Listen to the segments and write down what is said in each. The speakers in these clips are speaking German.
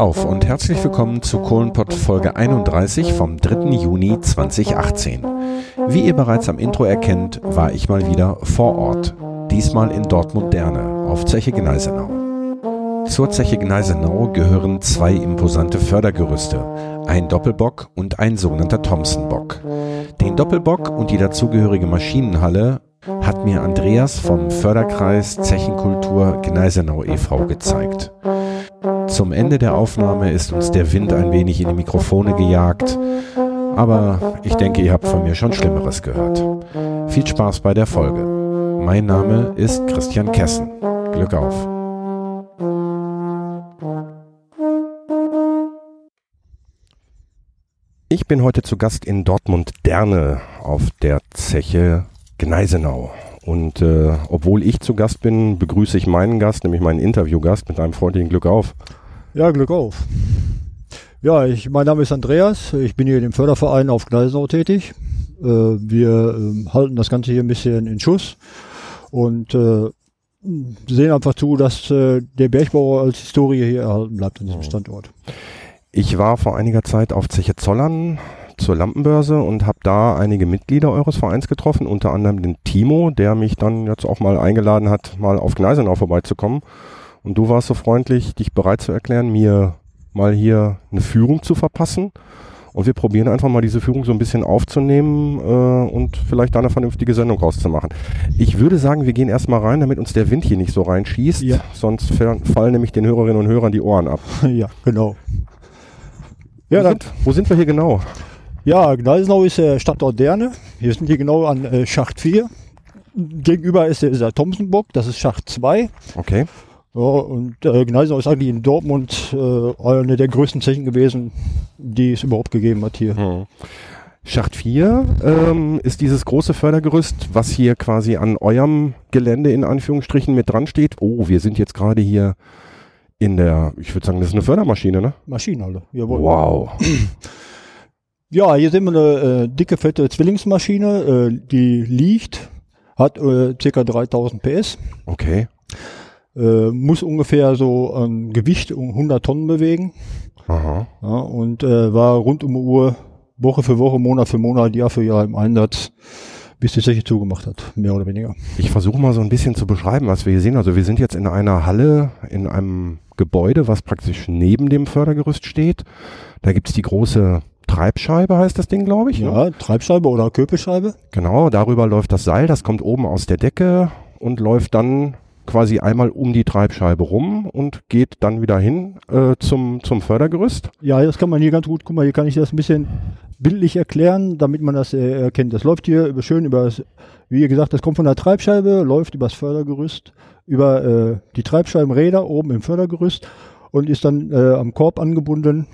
auf und herzlich willkommen zu Kohlenpott Folge 31 vom 3. Juni 2018. Wie ihr bereits am Intro erkennt, war ich mal wieder vor Ort. Diesmal in Dortmund-Derne auf Zeche Gneisenau. Zur Zeche Gneisenau gehören zwei imposante Fördergerüste, ein Doppelbock und ein sogenannter Thompson-Bock. Den Doppelbock und die dazugehörige Maschinenhalle hat mir Andreas vom Förderkreis Zechenkultur Gneisenau e.V. gezeigt. Zum Ende der Aufnahme ist uns der Wind ein wenig in die Mikrofone gejagt, aber ich denke, ihr habt von mir schon Schlimmeres gehört. Viel Spaß bei der Folge. Mein Name ist Christian Kessen. Glück auf. Ich bin heute zu Gast in Dortmund-Derne auf der Zeche Gneisenau. Und äh, obwohl ich zu Gast bin, begrüße ich meinen Gast, nämlich meinen Interviewgast, mit einem freundlichen Glück auf. Ja, Glück auf. Ja, ich, mein Name ist Andreas. Ich bin hier in dem Förderverein auf Gneisenau tätig. Äh, wir äh, halten das Ganze hier ein bisschen in Schuss und äh, sehen einfach zu, dass äh, der Bergbau als Historie hier erhalten bleibt an diesem Standort. Ich war vor einiger Zeit auf Zeche Zollern zur Lampenbörse und habe da einige Mitglieder eures Vereins getroffen, unter anderem den Timo, der mich dann jetzt auch mal eingeladen hat, mal auf Gneisenau vorbeizukommen. Und du warst so freundlich, dich bereit zu erklären, mir mal hier eine Führung zu verpassen. Und wir probieren einfach mal diese Führung so ein bisschen aufzunehmen äh, und vielleicht da eine vernünftige Sendung rauszumachen. Ich würde sagen, wir gehen erstmal rein, damit uns der Wind hier nicht so reinschießt. Ja. Sonst fallen nämlich den Hörerinnen und Hörern die Ohren ab. Ja, genau. Ja, wo, sind, wo sind wir hier genau? Ja, Gneisenau ist der Stadtort Derne. Wir sind hier genau an äh, Schacht 4. Gegenüber ist der, ist der Thomsenbock, das ist Schacht 2. Okay. Ja, und äh, Gneisenau ist eigentlich in Dortmund äh, eine der größten Zechen gewesen, die es überhaupt gegeben hat hier. Hm. Schacht 4 ähm, ist dieses große Fördergerüst, was hier quasi an eurem Gelände in Anführungsstrichen mit dran steht. Oh, wir sind jetzt gerade hier in der, ich würde sagen, das ist eine Fördermaschine, ne? Maschinenhalle, jawohl. Wow. Ja, hier sehen wir eine äh, dicke, fette Zwillingsmaschine, äh, die liegt, hat äh, ca. 3000 PS. Okay. Äh, muss ungefähr so ein Gewicht um 100 Tonnen bewegen. Aha. Ja, und äh, war rund um die Uhr, Woche für Woche, Monat für Monat, Jahr für Jahr im Einsatz, bis die Zeche zugemacht hat, mehr oder weniger. Ich versuche mal so ein bisschen zu beschreiben, was wir hier sehen. Also wir sind jetzt in einer Halle, in einem Gebäude, was praktisch neben dem Fördergerüst steht. Da gibt's die große Treibscheibe heißt das Ding, glaube ich. Ne? Ja, ne? Treibscheibe oder Köpelscheibe. Genau, darüber läuft das Seil, das kommt oben aus der Decke und läuft dann quasi einmal um die Treibscheibe rum und geht dann wieder hin äh, zum, zum Fördergerüst. Ja, das kann man hier ganz gut, guck mal, hier kann ich das ein bisschen bildlich erklären, damit man das äh, erkennt. Das läuft hier über, schön über, das, wie gesagt, das kommt von der Treibscheibe, läuft übers Fördergerüst, über äh, die Treibscheibenräder oben im Fördergerüst und ist dann äh, am Korb angebunden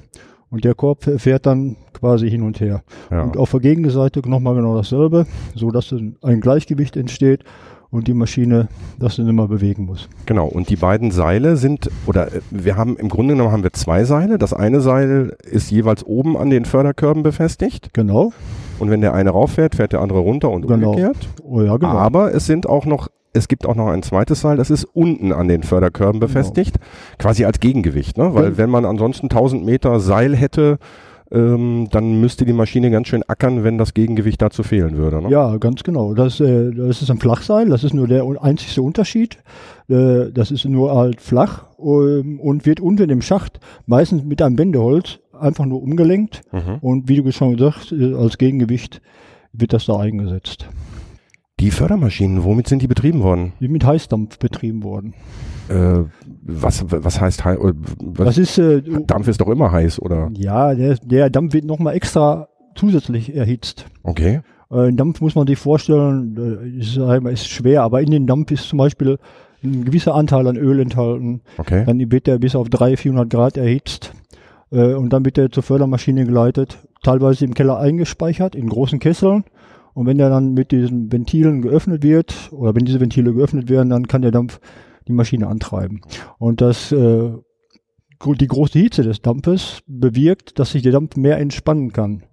und der Korb fährt dann quasi hin und her. Ja. Und auf der Gegenseite nochmal genau dasselbe, so dass ein Gleichgewicht entsteht und die Maschine das dann immer bewegen muss. Genau, und die beiden Seile sind, oder äh, wir haben im Grunde genommen haben wir zwei Seile. Das eine Seil ist jeweils oben an den Förderkörben befestigt. Genau. Und wenn der eine rauffährt, fährt der andere runter und genau. umgekehrt. Oh ja, genau. Aber es sind auch noch es gibt auch noch ein zweites Seil, das ist unten an den Förderkörben genau. befestigt, genau. quasi als Gegengewicht. Ne? Weil ja. wenn man ansonsten 1000 Meter Seil hätte, ähm, dann müsste die Maschine ganz schön ackern, wenn das Gegengewicht dazu fehlen würde. Ne? Ja, ganz genau. Das, äh, das ist ein Flachseil, das ist nur der einzigste Unterschied. Äh, das ist nur halt flach ähm, und wird unten im Schacht meistens mit einem Wendeholz einfach nur umgelenkt mhm. und wie du schon gesagt, äh, als Gegengewicht wird das da eingesetzt. Die Fördermaschinen, womit sind die betrieben worden? Die mit Heißdampf betrieben worden. Äh, was, was heißt heiß? Äh, das ist, äh, Dampf ist doch immer heiß, oder? Ja, der, der Dampf wird nochmal extra zusätzlich erhitzt. Okay. Äh, Dampf muss man sich vorstellen, ist, ist schwer, aber in den Dampf ist zum Beispiel ein gewisser Anteil an Öl enthalten. Okay. Dann wird der bis auf 300, 400 Grad erhitzt äh, und dann wird der zur Fördermaschine geleitet, teilweise im Keller eingespeichert in großen Kesseln und wenn der dann mit diesen Ventilen geöffnet wird, oder wenn diese Ventile geöffnet werden, dann kann der Dampf die Maschine antreiben. Und das, äh, die große Hitze des Dampfes bewirkt, dass sich der Dampf mehr entspannen kann.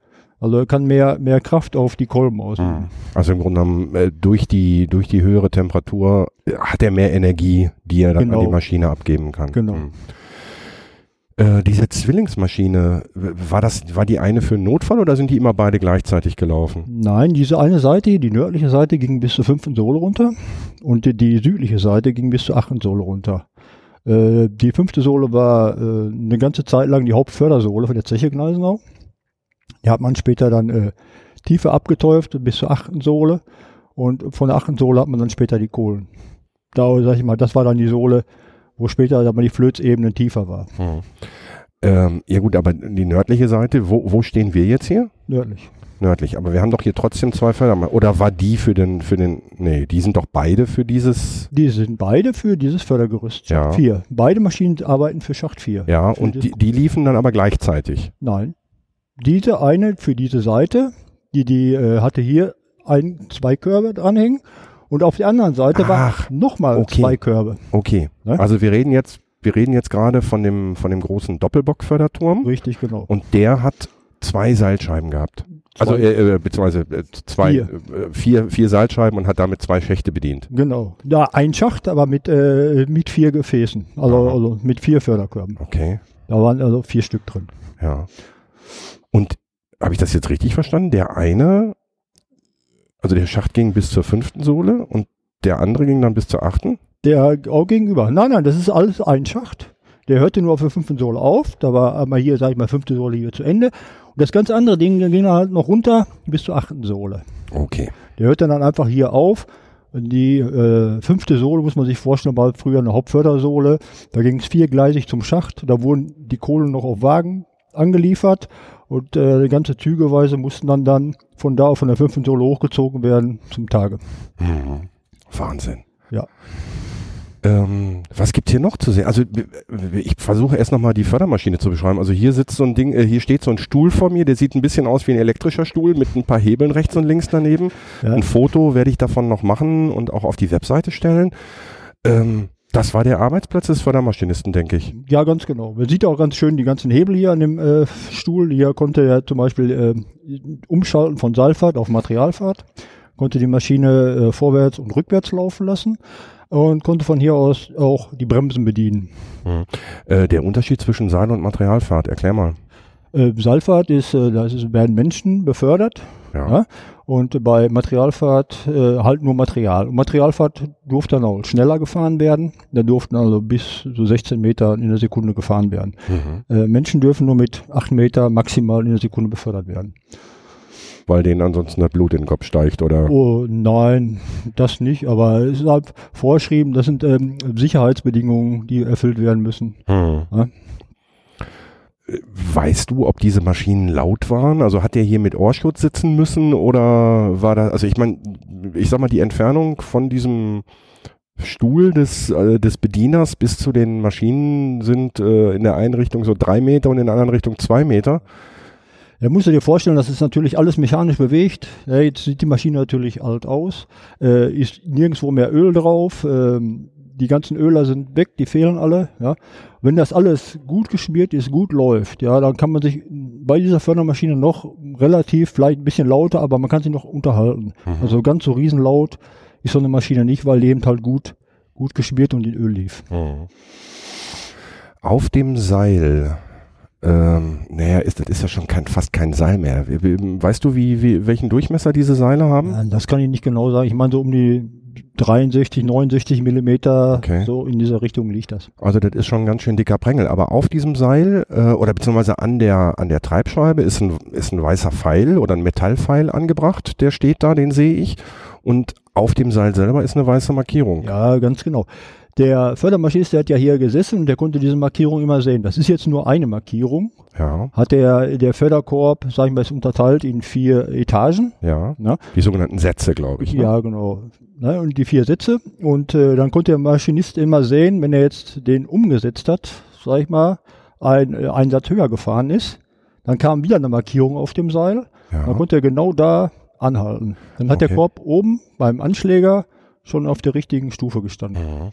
Also er kann mehr, mehr Kraft auf die Kolben ausüben. Ah. Also im Grunde genommen, äh, durch die, durch die höhere Temperatur äh, hat er mehr Energie, die er dann genau. an die genau. Maschine abgeben kann. Genau. Hm. Äh, diese Zwillingsmaschine, war das, war die eine für einen Notfall oder sind die immer beide gleichzeitig gelaufen? Nein, diese eine Seite, die nördliche Seite ging bis zur fünften Sohle runter und die, die südliche Seite ging bis zur achten Sohle runter. Äh, die fünfte Sohle war äh, eine ganze Zeit lang die Hauptfördersohle von der Zeche Gneisenau. Die hat man später dann äh, tiefer abgetäuft bis zur achten Sohle und von der achten Sohle hat man dann später die Kohlen. Da sag ich mal, das war dann die Sohle, wo später aber die Flözebene tiefer war. Hm. Ähm, ja gut, aber die nördliche Seite, wo, wo stehen wir jetzt hier? Nördlich. Nördlich, aber wir haben doch hier trotzdem zwei Fördermaschinen. Oder war die für den, für den, nee, die sind doch beide für dieses. Die sind beide für dieses Fördergerüst Ja. Schacht 4. Beide Maschinen arbeiten für Schacht 4. Ja, Für und die, die liefen dann aber gleichzeitig. Nein. Diese eine für diese Seite, die, die äh, hatte hier ein, zwei Körbe dranhängen und auf der anderen Seite Ach, war nochmal okay. zwei Körbe. Okay. Ne? Also wir reden jetzt, wir reden jetzt gerade von dem, von dem großen Doppelbock-Förderturm Richtig, genau. und der hat zwei Seilscheiben gehabt. Also, Zwei. äh, äh, beziehungsweise äh, zwei, Vier. Äh, vier, vier Seilscheiben und hat damit zwei Schächte bedient. Genau. Ja, ein Schacht, aber mit, äh, mit vier Gefäßen. Also, Aha. also mit vier Förderkörben. Okay, Da waren also vier Stück drin. ja. Und habe ich das jetzt richtig verstanden? Der eine, also der Schacht ging bis zur fünften Sohle und der andere ging dann bis zur achten? Der auch gegenüber. Nein, nein, das ist alles ein Schacht. Der hörte nur auf der fünften Sohle auf. Da war einmal hier, sag ich mal, fünfte Sohle hier zu Ende. Und das ganze andere Ding ging dann halt noch runter bis zur achten Sohle. Okay. Der hört dann einfach hier auf. Die äh, fünfte Sohle muss man sich vorstellen, war früher eine Hauptfördersohle. Da ging es viergleisig zum Schacht. Da wurden die Kohlen noch auf Wagen angeliefert und äh, die ganze Zügeweise mussten dann dann von da von der fünften Sohle hochgezogen werden zum Tage. Mhm. Wahnsinn. Ja. Ähm, was gibt hier noch zu sehen? Also ich versuche erst nochmal die Fördermaschine zu beschreiben. Also hier sitzt so ein Ding, äh, hier steht so ein Stuhl vor mir, der sieht ein bisschen aus wie ein elektrischer Stuhl mit ein paar Hebeln rechts und links daneben. Ja. Ein Foto werde ich davon noch machen und auch auf die Webseite stellen. Ähm, das war der Arbeitsplatz des Fördermaschinisten, denke ich. Ja, ganz genau. Man sieht auch ganz schön die ganzen Hebel hier an dem äh, Stuhl. Hier konnte er zum Beispiel äh, umschalten von Seilfahrt auf Materialfahrt, konnte die Maschine äh, vorwärts und rückwärts laufen lassen und konnte von hier aus auch die Bremsen bedienen. Äh, der Unterschied zwischen Seil- und Materialfahrt, erklär mal. Äh, Seilfahrt ist, äh, da ist, werden Menschen befördert Ja. Ja. Und bei Materialfahrt äh, halt nur Material. Und Materialfahrt durfte dann auch schneller gefahren werden. Da durften also bis so 16 Meter in der Sekunde gefahren werden. Mhm. Äh, Menschen dürfen nur mit 8 Meter maximal in der Sekunde befördert werden. Weil denen ansonsten das Blut in den Kopf steigt oder. Oh nein, das nicht, aber es ist halt vorgeschrieben, das sind ähm, Sicherheitsbedingungen, die erfüllt werden müssen. Hm. Ja. Weißt du, ob diese Maschinen laut waren? Also hat der hier mit Ohrschutz sitzen müssen oder war da, also ich meine, ich sag mal, die Entfernung von diesem Stuhl des, äh, des Bedieners bis zu den Maschinen sind äh, in der einen Richtung so drei Meter und in der anderen Richtung zwei Meter. Da musst du dir vorstellen, das ist natürlich alles mechanisch bewegt. Ja, jetzt sieht die Maschine natürlich alt aus, äh, ist nirgendwo mehr Öl drauf. Ähm, die ganzen Öler sind weg, die fehlen alle. Ja. Wenn das alles gut geschmiert ist, gut läuft, ja, dann kann man sich bei dieser Fördermaschine noch relativ, vielleicht ein bisschen lauter, aber man kann sich noch unterhalten. Also ganz so riesenlaut ist so eine Maschine nicht, weil die eben halt gut, gut geschmiert und in Öl lief. Mhm. Auf dem Seil, ähm, naja, ist, das ist ja schon kein, fast kein Seil mehr. Weißt du, wie, wie, welchen Durchmesser diese Seile haben? Das kann ich nicht genau sagen. Ich meine, so um die 63, 69 Millimeter, Okay. so in dieser Richtung liegt das. Also das ist schon ein ganz schön dicker Prängel. Aber auf diesem Seil äh, oder beziehungsweise an der, an der Treibscheibe ist ein, ist ein weißer Pfeil oder ein Metallpfeil angebracht. Der steht da, den sehe ich. Und auf dem Seil selber ist eine weiße Markierung. Ja, ganz genau. Der Fördermaschinist, der hat ja hier gesessen und der konnte diese Markierung immer sehen. Das ist jetzt nur eine Markierung. Ja, Hat der, der Förderkorb, sag ich mal, ist unterteilt in vier Etagen. ja. Ne? Die sogenannten Sätze, glaube ich. Ne? Ja, genau. Ne? Und die vier Sätze. Und äh, dann konnte der Maschinist immer sehen, wenn er jetzt den umgesetzt hat, sag ich mal, ein, äh, ein Satz höher gefahren ist, dann kam wieder eine Markierung auf dem Seil. Dann Ja. konnte er genau da anhalten. Dann hat Okay. der Korb oben beim Anschläger schon auf der richtigen Stufe gestanden. Mhm.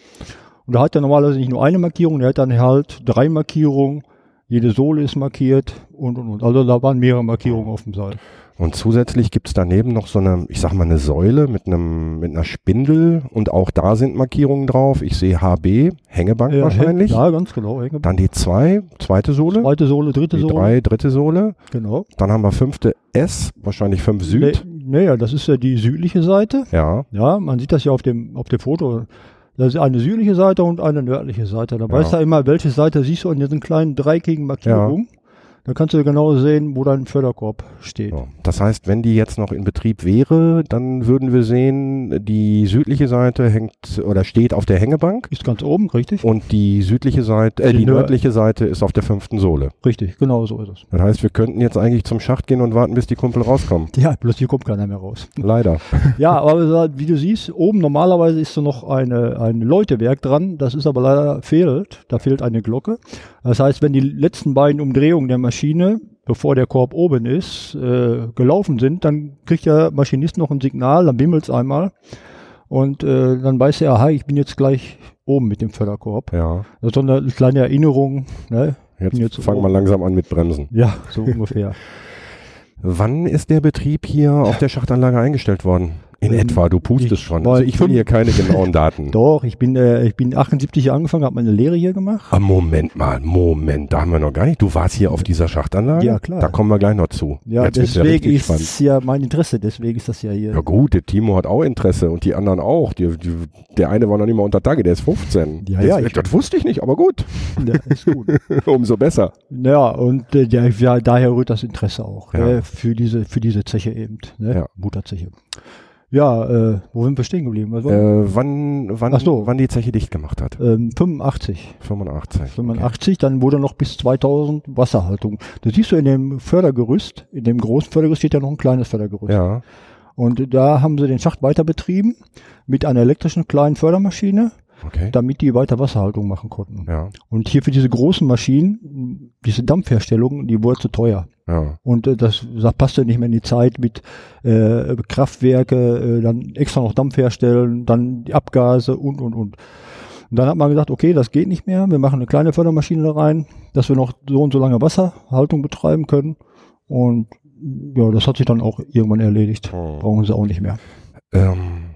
Und da hat er normalerweise nicht nur eine Markierung, der hat dann halt drei Markierungen. Jede Sohle ist markiert und und und. Also da waren mehrere Markierungen auf dem Seil. Und zusätzlich gibt's daneben noch so eine, ich sag mal, eine Säule mit einem, mit einer Spindel und auch da sind Markierungen drauf. Ich sehe HB, Hängebank Ja, wahrscheinlich. Ja, ganz genau. Hängebank. Dann die zwei, zweite Sohle. Zweite Sohle, dritte die Sohle. drei, dritte Sohle. Genau. Dann haben wir fünfte S, wahrscheinlich fünf Süd. Naja, das ist ja die südliche Seite. Ja, Ja, man sieht das ja auf dem, auf dem Foto. Das ist eine südliche Seite und eine nördliche Seite. Da Ja. weißt du ja immer, welche Seite siehst du an diesen kleinen dreieckigen Markierungen. Da kannst du genau sehen, wo dein Förderkorb steht. so. Das heißt, wenn die jetzt noch in Betrieb wäre, dann würden wir sehen, die südliche Seite hängt oder steht auf der Hängebank Ist ganz oben, richtig? und die südliche Seite, äh, Die die nör- nördliche Seite ist auf der fünften Sohle. Richtig, genau so ist es. Das heißt, wir könnten jetzt eigentlich zum Schacht gehen und warten, bis die Kumpel rauskommen. Ja, bloß hier kommt keiner mehr raus. Leider. Ja, aber wie du siehst, oben normalerweise ist so noch eine, ein Läutewerk dran. Das ist aber leider fehlt. Da fehlt eine Glocke. Das heißt, wenn die letzten beiden Umdrehungen der Maschine, bevor der Korb oben ist, äh, gelaufen sind, dann kriegt der Maschinist noch ein Signal, dann bimmelt's einmal. Und äh, dann weiß er, aha, ich bin jetzt gleich oben mit dem Förderkorb. Ja. Das ist so eine kleine Erinnerung. Ne? Jetzt, jetzt fangen wir langsam an mit Bremsen. Ja, so ungefähr. Wann ist der Betrieb hier auf der Schachtanlage eingestellt worden? In Ähm, etwa, du pustest ich schon. Also ich will fünf- hier keine genauen Daten. Doch, ich bin, äh, ich bin 78 angefangen, habe meine Lehre hier gemacht. Ah, Moment mal, Moment, da haben wir noch gar nicht. Du warst hier auf dieser Schachtanlage? Ja, klar. Da kommen wir gleich noch zu. Ja, Jetzt deswegen ist spannend. ja mein Interesse, deswegen ist das ja hier. Ja gut, der Timo hat auch Interesse und die anderen auch. Die, die, der eine war noch nicht mal unter Tage, der ist 15. Ja, das, ja, ich- das wusste ich nicht, aber gut. Ja, ist gut. Umso besser. ja, und äh, ja, ja, daher rührt das Interesse auch Ja. ne, für diese für diese Zeche eben, ne? Ja. Mutterzeche. Ja, äh, wo sind wir stehen geblieben? Was war- Äh, wann, wann, Ach so. wann die Zeche dicht gemacht hat? ähm, 85. 85. 85, dann wurde noch bis 2000 Wasserhaltung. Das siehst du in dem Fördergerüst, in dem großen Fördergerüst steht ja noch ein kleines Fördergerüst. Ja, Und da haben sie den Schacht weiter betrieben mit einer elektrischen kleinen Fördermaschine, okay. damit die weiter Wasserhaltung machen konnten. Ja, Und hier für diese großen Maschinen, diese Dampfherstellung, die wurde zu teuer. Ja. Und äh, das, das passte nicht mehr in die Zeit mit äh, Kraftwerke, äh, dann extra noch Dampf herstellen, dann die Abgase und, und, und. Und dann hat man gesagt, okay, das geht nicht mehr. Wir machen eine kleine Fördermaschine da rein, dass wir noch so und so lange Wasserhaltung betreiben können. Und ja, das hat sich dann auch irgendwann erledigt. Hm. Brauchen sie auch nicht mehr. Ähm,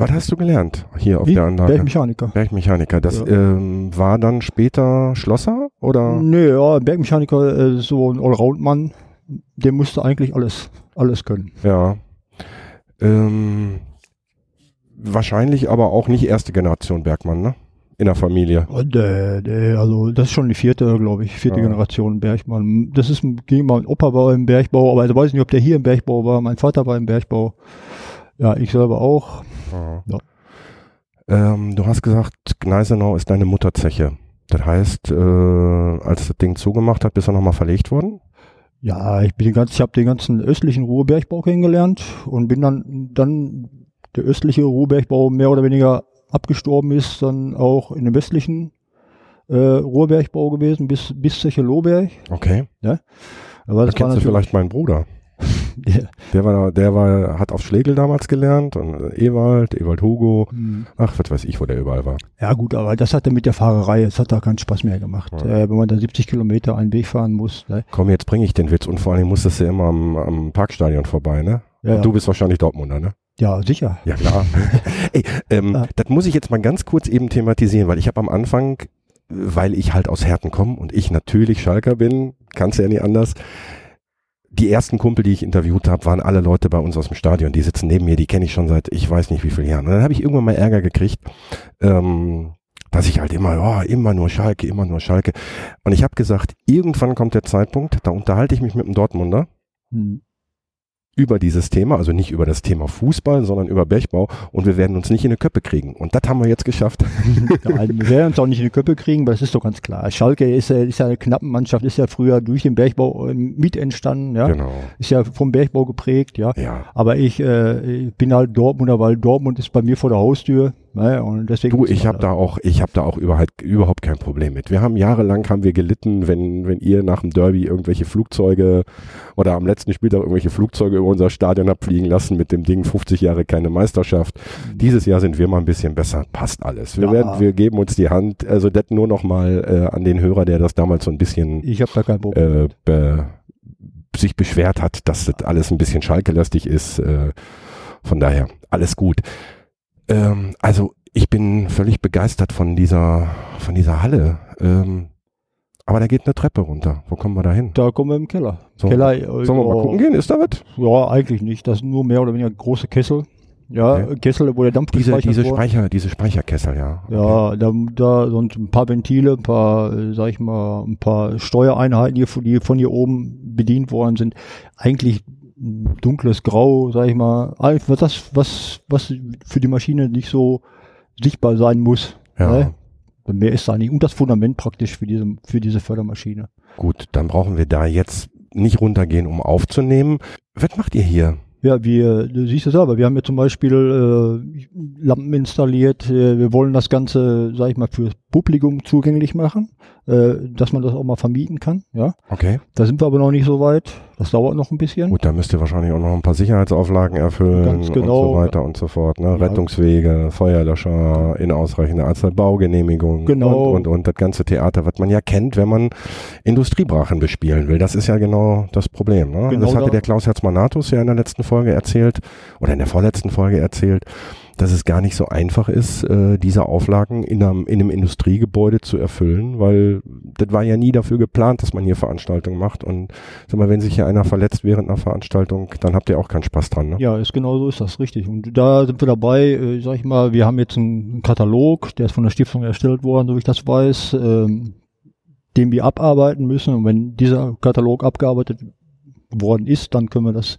was hast du gelernt hier auf Wie? der Anlage? Bergmechaniker. Bergmechaniker. Das Ja. ähm, war dann später Schlosser oder? Nee, ja, ein Bergmechaniker äh, so ein Allround-Mann. Der musste eigentlich alles, alles können. Ja. Ähm, wahrscheinlich aber auch nicht erste Generation Bergmann, ne? In der Familie. Und, äh, äh, also das ist schon die vierte, glaube ich, vierte Ja. Generation Bergmann. Das ist ein- mein Opa war im Bergbau, aber ich weiß nicht, ob der hier im Bergbau war. Mein Vater war im Bergbau. Ja, ich selber auch. Ja. Ja. Ähm, du hast gesagt, Gneisenau ist deine Mutterzeche. Das heißt, äh, als das Ding zugemacht hat, bist du nochmal verlegt worden? Ja, ich bin den ganzen, ich habe den ganzen östlichen Ruhrbergbau kennengelernt und bin dann, dann der östliche Ruhrbergbau mehr oder weniger abgestorben ist, dann auch in dem westlichen äh, Ruhrbergbau gewesen, bis, bis Zeche-Lohberg. Okay. Aber Da das war kennst du vielleicht meinen Bruder. Ja. Der war, der war, hat auf Schlegel damals gelernt und äh, Ewald, Ewald Hugo. Hm. Ach, was weiß ich, wo der überall war. Ja gut, aber das hat er mit der Fahrerei, es hat da keinen Spaß mehr gemacht. Ja. Äh, wenn man da 70 Kilometer einen Weg fahren muss. Ne? Komm, jetzt bringe ich den Witz und vor allem musstest du immer am, am Parkstadion vorbei, ne? Ja, Und du bist wahrscheinlich Dortmunder, ne? ja, sicher. Ja, klar. Ey, ähm, Ja. das muss ich jetzt mal ganz kurz eben thematisieren, weil ich habe am Anfang, weil ich halt aus Herten komme und ich natürlich Schalker bin, kannst ja nicht anders. Die ersten Kumpel, die ich interviewt habe, waren alle Leute bei uns aus dem Stadion. Die sitzen neben mir, die kenne ich schon seit ich weiß nicht wie vielen Jahren. Und dann habe ich irgendwann mal Ärger gekriegt, ähm, dass ich halt immer, oh, immer nur Schalke, immer nur Schalke. Und ich habe gesagt, irgendwann kommt der Zeitpunkt, da unterhalte ich mich mit dem Dortmunder Hm. Über dieses Thema, also nicht über das Thema Fußball, sondern über Bergbau und wir werden uns nicht in eine Köppe kriegen. Und das haben wir jetzt geschafft. Ja, also wir werden uns auch nicht in die Köpfe kriegen, aber das ist doch ganz klar. Schalke ist, ja- ist ja eine knappe Mannschaft, ist ja früher durch den Bergbau äh, mit entstanden, ja. Genau. Ist ja vom Bergbau geprägt, ja. Ja. Aber ich, äh, ich bin halt Dortmunder, weil Dortmund ist bei mir vor der Haustür. Ne? Und deswegen Du, ich habe da auch, ich habe da auch überhaupt, überhaupt kein Problem mit. Wir haben jahrelang haben wir gelitten, wenn, wenn ihr nach dem Derby irgendwelche Flugzeuge oder am letzten Spieltag irgendwelche Flugzeuge über unser Stadion habt fliegen lassen mit dem Ding 50 Jahre keine Meisterschaft. Dieses Jahr sind wir mal ein bisschen besser. Passt alles. Wir Ja. werden, wir geben uns die Hand. Also das nur noch mal äh, an den Hörer, der das damals so ein bisschen Ich habe da kein Problem. äh, be, sich beschwert hat, dass das alles ein bisschen schalkelastig ist. Äh, von daher, alles gut. Ähm, also ich bin völlig begeistert von dieser, von dieser Halle. Ähm, aber da geht eine Treppe runter. Wo kommen wir da hin? Da kommen wir im Keller. So. Keller Sollen wir mal gucken gehen? Ist da was? Ja, eigentlich nicht. Das sind nur mehr oder weniger große Kessel. Ja, Okay. Kessel, wo der Dampf Diese, diese wurde. Speicher, diese Speicherkessel, ja. Ja, da, da sind ein paar Ventile, ein paar, sag ich mal, ein paar Steuereinheiten, die, von- hier oben bedient worden sind. Eigentlich dunkles Grau, sag ich mal. Einfach das, was, was für die Maschine nicht so sichtbar sein muss. Ja. Ne? Mehr ist da nicht. Und das Fundament praktisch für diese, für diese Fördermaschine. Gut, dann brauchen wir da jetzt nicht runtergehen, um aufzunehmen. Was macht ihr hier? Ja, wir, du siehst es selber, wir haben ja zum Beispiel äh, Lampen installiert, äh, wir wollen das Ganze, sag ich mal, fürs Publikum zugänglich machen, äh, dass man das auch mal vermieten kann, ja. Okay. Da sind wir aber noch nicht so weit, das dauert noch ein bisschen. Gut, da müsst ihr wahrscheinlich auch noch ein paar Sicherheitsauflagen erfüllen Ganz und genau. so weiter und so fort. Ne? Ja. Rettungswege, Feuerlöscher in ausreichender Anzahl, Baugenehmigung Genau. und, und, und das ganze Theater, was man ja kennt, wenn man Industriebrachen bespielen will. Das ist ja genau das Problem. Ne? Genau das hatte da- der Klaus Herzmanatus ja in der letzten Folge erzählt oder in der vorletzten Folge erzählt, dass es gar nicht so einfach ist, äh, diese Auflagen in einem, in einem Industriegebäude zu erfüllen, weil das war ja nie dafür geplant, dass man hier Veranstaltungen macht. Und sag mal, wenn sich hier einer verletzt während einer Veranstaltung, dann habt ihr auch keinen Spaß dran. Ne? Ja, ist genau so ist das, richtig. Und da sind wir dabei, äh, sag ich mal, wir haben jetzt einen Katalog, der ist von der Stiftung erstellt worden, so wie ich das weiß, ähm, den wir abarbeiten müssen. Und wenn dieser Katalog abgearbeitet worden ist, dann können wir das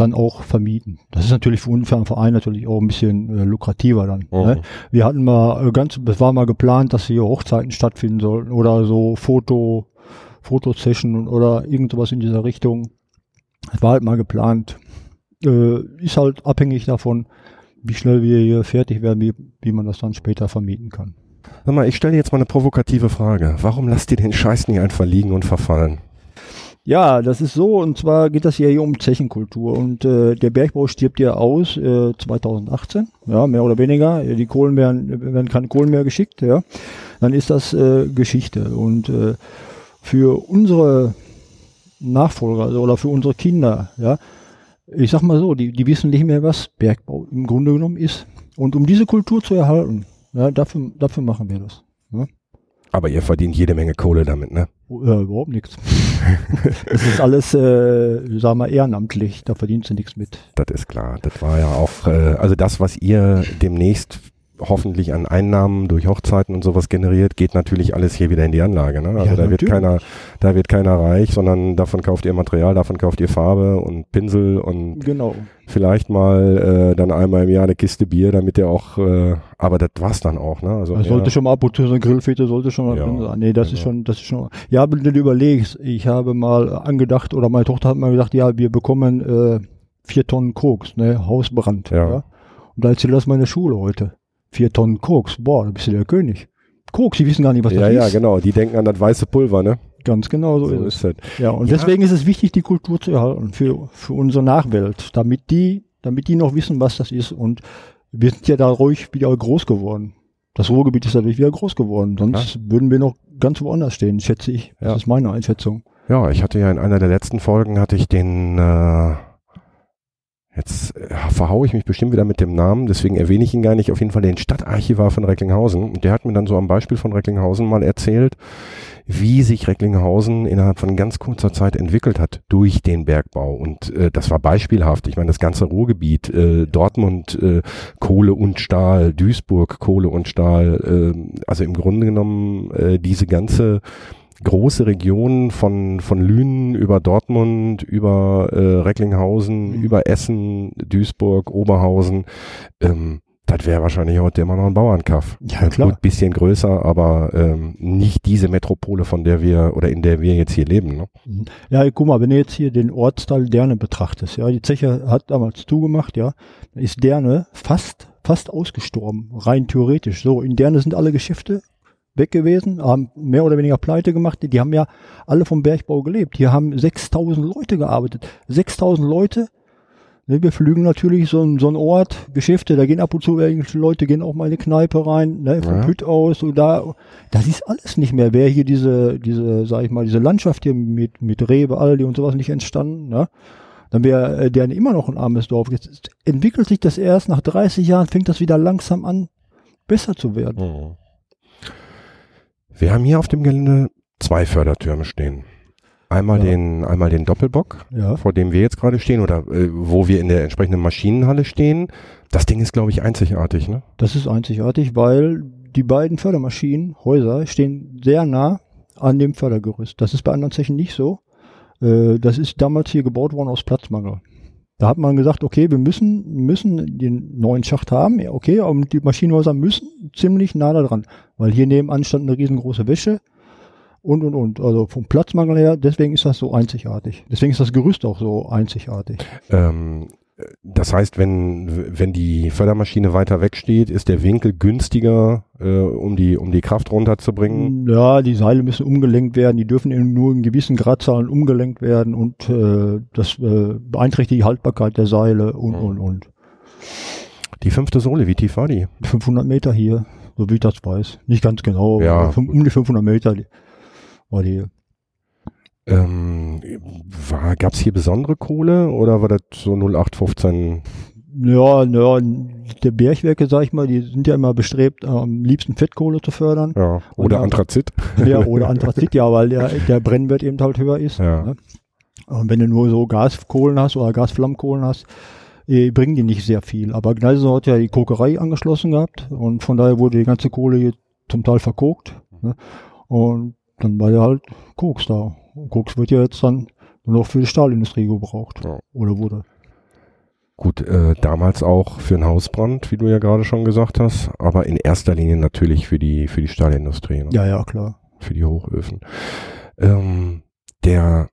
dann auch vermieten. Das ist natürlich für uns für einen Verein natürlich auch ein bisschen äh, lukrativer dann. Mhm. Ne? Wir hatten mal äh, ganz, es war mal geplant, dass hier Hochzeiten stattfinden sollten oder so Foto, Fotosession oder irgendwas in dieser Richtung. Es war halt mal geplant. Äh, ist halt abhängig davon, wie schnell wir hier fertig werden, wie, wie man das dann später vermieten kann. Sag mal, ich stelle dir jetzt mal eine provokative Frage. Warum lasst ihr den Scheiß nicht einfach liegen und verfallen? Ja, das ist so, und zwar geht das ja hier um Zechenkultur. Und äh, der Bergbau stirbt ja aus äh, 2018, ja, mehr oder weniger. Die Kohlen werden, werden keine Kohlen mehr geschickt, ja. Dann ist das äh, Geschichte. Und äh, für unsere Nachfolger also, oder für unsere Kinder, ja, ich sag mal so, die, die wissen nicht mehr, was Bergbau im Grunde genommen ist. Und um diese Kultur zu erhalten, ja, dafür, dafür machen wir das. Aber ihr verdient jede Menge Kohle damit, ne? Äh, überhaupt nichts. Das ist alles, äh, sagen wir, ehrenamtlich. Da verdient sie nichts mit. Das ist klar. Das war ja auch, äh, also das, was ihr demnächst hoffentlich an Einnahmen durch Hochzeiten und sowas generiert, geht natürlich alles hier wieder in die Anlage. Ne? Also Ja, da wird keiner, da wird keiner reich, sondern davon kauft ihr Material, davon kauft ihr Farbe und Pinsel und Genau. vielleicht mal äh, dann einmal im Jahr eine Kiste Bier, damit ihr auch, äh, aber das war's dann auch. Ne? Also mehr- sollte schon mal ab und zu so eine Grillfete sollte schon mal Ja, drin sein. Nee, das ist genau. schon, das ist schon. Ja, wenn du dir überlegst, ich habe mal angedacht, oder meine Tochter hat mal gesagt, ja, wir bekommen äh, vier Tonnen Koks, ne, Hausbrand. Ja. Und da erzählt das meine Schule heute. Vier Tonnen Koks, boah, da bist du der König. Koks, die wissen gar nicht, was ja, das ja, ist. genau. Die denken an das weiße Pulver, ne? Ganz genau so, So ist es. ist es. Ja, und Ja. deswegen ist es wichtig, die Kultur zu erhalten für, für unsere Nachwelt, damit die, damit die noch wissen, was das ist. Und wir sind ja da ruhig wieder groß geworden. Das Ruhrgebiet ist dadurch wieder groß geworden. Sonst würden wir noch ganz woanders stehen, schätze ich. Das Ja. ist meine Einschätzung. Ja, ich hatte ja in einer der letzten Folgen hatte ich den äh, jetzt äh, verhaue ich mich bestimmt wieder mit dem Namen, deswegen erwähne ich ihn gar nicht, auf jeden Fall den Stadtarchivar von Recklinghausen. Und der hat mir dann so am Beispiel von Recklinghausen mal erzählt, wie sich Recklinghausen innerhalb von ganz kurzer Zeit entwickelt hat durch den Bergbau. Und äh, das war beispielhaft. Ich meine, das ganze Ruhrgebiet, äh, Dortmund äh, Kohle und Stahl, Duisburg Kohle und Stahl, äh, also im Grunde genommen äh, diese ganze große Region von, von Lünen über Dortmund, über äh, Recklinghausen, Mhm. über Essen, Duisburg, Oberhausen. Ähm, das wäre wahrscheinlich heute immer noch ein Bauernkaff. Ja, klar. Gut, bisschen größer, aber ähm, nicht diese Metropole, von der wir oder in der wir jetzt hier leben. Ne? Mhm. Ja, guck mal, wenn du jetzt hier den Ortsteil Derne betrachtest, ja, die Zeche hat damals zugemacht, ja, ist Derne fast, fast ausgestorben, rein theoretisch. So, in Derne sind alle Geschäfte weg gewesen, haben mehr oder weniger pleite gemacht. Die, die haben ja alle vom Bergbau gelebt. Hier haben 6000 Leute gearbeitet. 6000 Leute Ne, wir flügen natürlich so, ein- so ein Ort, Geschäfte, da gehen ab und zu irgendwelche Leute, gehen auch mal in eine Kneipe rein, ne, von Ja. Hüt aus und da, das ist alles nicht mehr. Wäre hier diese, diese, sag ich mal, diese Landschaft hier mit, mit Rewe, Aldi und sowas nicht entstanden, ne? Dann wäre äh, der immer noch ein armes Dorf. Jetzt entwickelt sich das erst nach 30 Jahren, fängt das wieder langsam an, besser zu werden. Mhm. Wir haben hier auf dem Gelände zwei Fördertürme stehen. Einmal Ja. den, einmal den Doppelbock, Ja. vor dem wir jetzt gerade stehen oder äh, wo wir in der entsprechenden Maschinenhalle stehen. Das Ding ist, glaube ich, einzigartig, ne? Das ist einzigartig, weil die beiden Fördermaschinen, Häuser, stehen sehr nah an dem Fördergerüst. Das ist bei anderen Zechen nicht so. Äh, Das ist damals hier gebaut worden aus Platzmangel. Da hat man gesagt, okay, wir müssen, müssen den neuen Schacht haben. Ja, okay, aber die Maschinenhäuser müssen ziemlich nah da dran, weil hier nebenan stand eine riesengroße Wäsche und, und, und. Also vom Platzmangel her, deswegen ist das so einzigartig. Deswegen ist das Gerüst auch so einzigartig. Ähm, das heißt, wenn, wenn die Fördermaschine weiter weg steht, ist der Winkel günstiger, äh, um, die, um die Kraft runterzubringen. Ja, die Seile müssen umgelenkt werden, die dürfen in nur in gewissen Gradzahlen umgelenkt werden und äh, das äh, beeinträchtigt die Haltbarkeit der Seile und, Mhm. und, und. Die fünfte Sohle, wie tief war die? 500 Meter hier, so wie ich das weiß. Nicht ganz genau, aber Ja. fün- um die 500 Meter war die. Ähm, war, gab's hier besondere Kohle oder war das so 0815? Ja, ja, der Bergwerke, sag ich mal, die sind ja immer bestrebt, am liebsten Fettkohle zu fördern. Ja, oder Ja. Anthrazit? ja, oder Anthrazit, ja, weil der, der Brennwert eben halt höher ist. Ja. Ne? Und wenn du nur so Gaskohlen hast oder Gasflammkohlen hast, eh, bringen die nicht sehr viel. Aber Gneisen hat ja die Kokerei angeschlossen gehabt und von daher wurde die ganze Kohle zum Teil verkokt. Ne? Und dann war ja halt Koks da. Und Koks wird ja jetzt dann nur noch für die Stahlindustrie gebraucht. Ja. Oder wurde. Gut, äh, damals auch für einen Hausbrand, wie du ja gerade schon gesagt hast, aber in erster Linie natürlich für die, für die Stahlindustrie, ne? Ja, ja, klar. für die Hochöfen. Ähm, der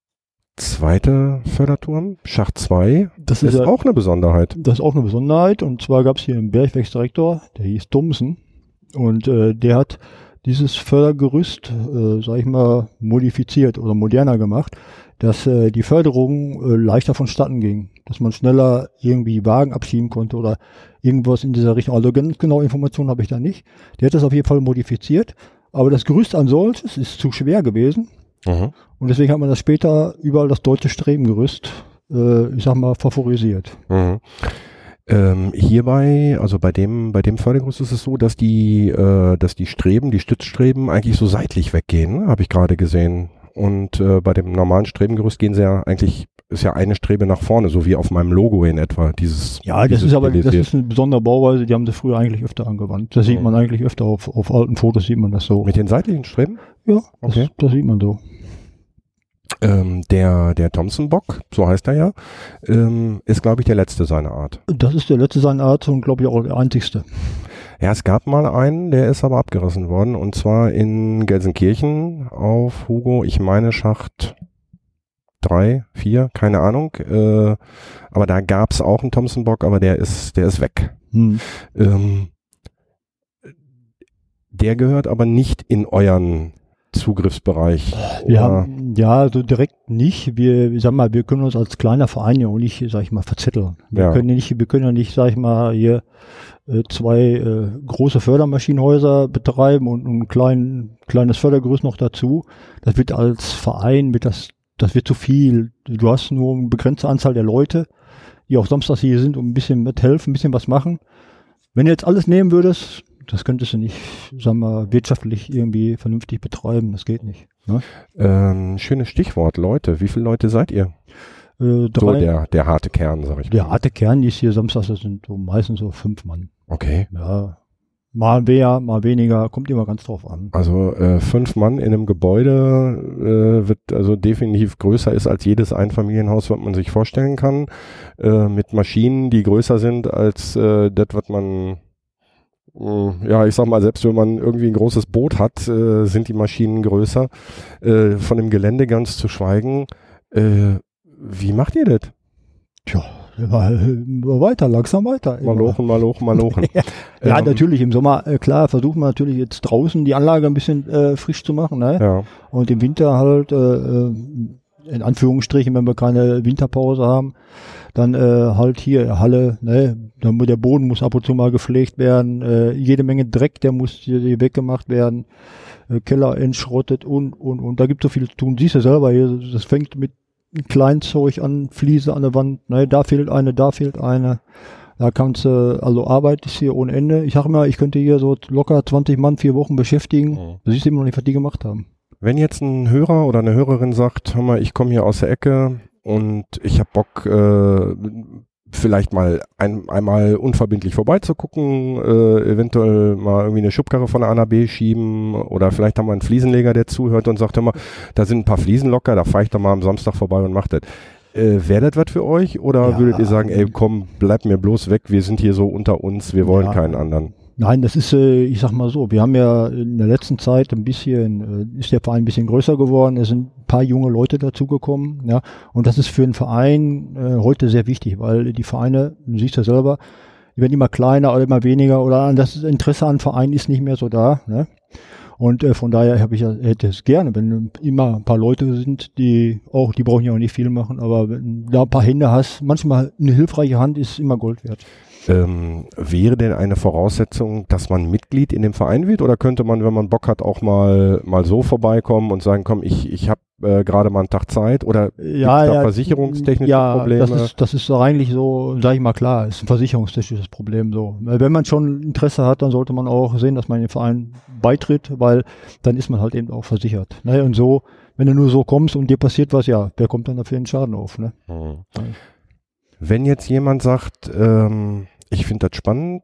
zweite Förderturm, Schacht 2, Das ist ist, ja, auch eine Besonderheit. das ist auch eine Besonderheit. Und zwar gab es hier einen Bergwerksdirektor, der hieß Dumsen. Und äh, der hat dieses Fördergerüst, äh, sag ich mal, modifiziert oder moderner gemacht, dass äh, die Förderung äh, leichter vonstatten ging, dass man schneller irgendwie Wagen abschieben konnte oder irgendwas in dieser Richtung. Also ganz genaue Informationen habe ich da nicht. Der hat das auf jeden Fall modifiziert, aber das Gerüst an solches ist zu schwer gewesen Mhm. und deswegen hat man das später überall das deutsche Strebengerüst, äh, ich sag mal, favorisiert. Mhm. Ähm, hierbei, also bei dem, bei dem Fördergerüst ist es so, dass die, äh, dass die Streben, die Stützstreben eigentlich so seitlich weggehen, ne? habe ich gerade gesehen. Und äh, bei dem normalen Strebengerüst gehen sie ja eigentlich, ist ja eine Strebe nach vorne, so wie auf meinem Logo in etwa. Dieses, Ja, das dieses ist aber das ist eine besondere Bauweise, die haben das früher eigentlich öfter angewandt. Das sieht Mhm. man eigentlich öfter auf, auf alten Fotos, sieht man das so. Mit den seitlichen Streben? Ja, Okay. das, das sieht man so. Ähm, der, der Thompson-Bock, so heißt er ja, ähm, ist, glaube ich, der letzte seiner Art. Das ist der letzte seiner Art und glaube ich auch der einzigste. Ja, es gab mal einen, der ist aber abgerissen worden, und zwar in Gelsenkirchen auf Hugo, ich meine Schacht drei, vier, keine Ahnung. Äh, aber da gab's auch einen Thompson-Bock, aber der ist, der ist weg. Hm. Ähm, der gehört aber nicht in euren Zugriffsbereich. Haben, ja, so direkt nicht. Wir, ich sag mal, wir können uns als kleiner Verein ja auch nicht, sag ich mal, verzetteln. Wir Ja. können ja nicht, wir können ja nicht, sag ich mal, hier äh, zwei äh, große Fördermaschinenhäuser betreiben und ein klein, kleines Fördergerüst noch dazu. Das wird als Verein, wird das, das wird zu viel. Du hast nur eine begrenzte Anzahl der Leute, die auch samstags hier sind und ein bisschen mithelfen, ein bisschen was machen. Wenn du jetzt alles nehmen würdest, das könntest du nicht, sagen wir, wirtschaftlich irgendwie vernünftig betreiben. Das geht nicht. Ne? Ähm, schönes Stichwort, Leute. Wie viele Leute seid ihr? Äh, So drei, der, der harte Kern, sag ich der mal. harte Kern, die ist hier samstags, das sind so meistens so fünf Mann. Okay. Ja. Mal mehr, mal weniger, kommt immer ganz drauf an. Also äh, fünf Mann in einem Gebäude äh, wird also definitiv größer ist als jedes Einfamilienhaus, was man sich vorstellen kann. Äh, mit Maschinen, die größer sind als äh, das, was man ja, ich sag mal, selbst wenn man irgendwie ein großes Boot hat, äh, sind die Maschinen größer. Äh, von dem Gelände ganz zu schweigen. Äh, wie macht ihr das? Tja, weiter, langsam weiter. immer. Malochen, malochen, malochen. Ja, Ähm, natürlich, im Sommer, äh, klar, versuchen wir natürlich jetzt draußen die Anlage ein bisschen äh, frisch zu machen, ne? Ja. Und im Winter halt, äh, äh, in Anführungsstrichen, wenn wir keine Winterpause haben, Dann äh, halt hier Halle, ne, dann, der Boden muss ab und zu mal gepflegt werden, äh, jede Menge Dreck, der muss hier, weggemacht werden, äh, Keller entschrottet und, und, und. Da gibt so viel zu tun. Siehst du selber hier, das fängt mit Kleinzeug an, Fliese an der Wand, ne, da fehlt eine, da fehlt eine. Da kannst du, also Arbeit ist hier ohne Ende. Ich sag mal, ich könnte hier so locker 20 Mann vier Wochen beschäftigen. Mhm. Da siehst du immer noch nicht, was die gemacht haben. Wenn jetzt ein Hörer oder eine Hörerin sagt, hör mal, ich komme hier aus der Ecke und ich habe Bock, äh, vielleicht mal ein, einmal unverbindlich vorbeizugucken, äh, eventuell mal irgendwie eine Schubkarre von A nach B schieben oder vielleicht haben wir einen Fliesenleger, der zuhört und sagt, mal, da sind ein paar Fliesen locker, da fahre ich doch mal am Samstag vorbei und mach das. Äh, Wäre das was für euch oder Ja. würdet ihr sagen, ey komm, bleib mir bloß weg, wir sind hier so unter uns, wir wollen Ja. keinen anderen? Nein, das ist, äh, ich sag mal so, wir haben ja in der letzten Zeit ein bisschen, äh, ist der Verein ein bisschen größer geworden, es sind ein paar junge Leute dazugekommen, ja, und das ist für einen Verein äh, heute sehr wichtig, weil die Vereine, du siehst ja selber, die werden immer kleiner oder immer weniger oder das Interesse an Vereinen ist nicht mehr so da, ne? Und äh, von daher habe ich ja, hätte es gerne, wenn immer ein paar Leute sind, die auch, die brauchen ja auch nicht viel machen, aber wenn da ein paar Hände hast, manchmal eine hilfreiche Hand ist immer Gold wert. Ähm, wäre denn eine Voraussetzung, dass man Mitglied in dem Verein wird oder könnte man, wenn man Bock hat, auch mal mal so vorbeikommen und sagen, komm, ich ich habe äh, gerade mal einen Tag Zeit oder ja, gibt's da ja, versicherungstechnische ja, Probleme? Das ist, das ist eigentlich so, sage ich mal klar, ist ein versicherungstechnisches Problem so. Weil Wenn man schon Interesse hat, dann sollte man auch sehen, dass man den Verein beitritt, weil dann ist man halt eben auch versichert. Ne? Und so, wenn du nur so kommst und dir passiert was, ja, wer kommt dann dafür den Schaden auf? Ne? Hm. Wenn jetzt jemand sagt, ähm, ich finde das spannend,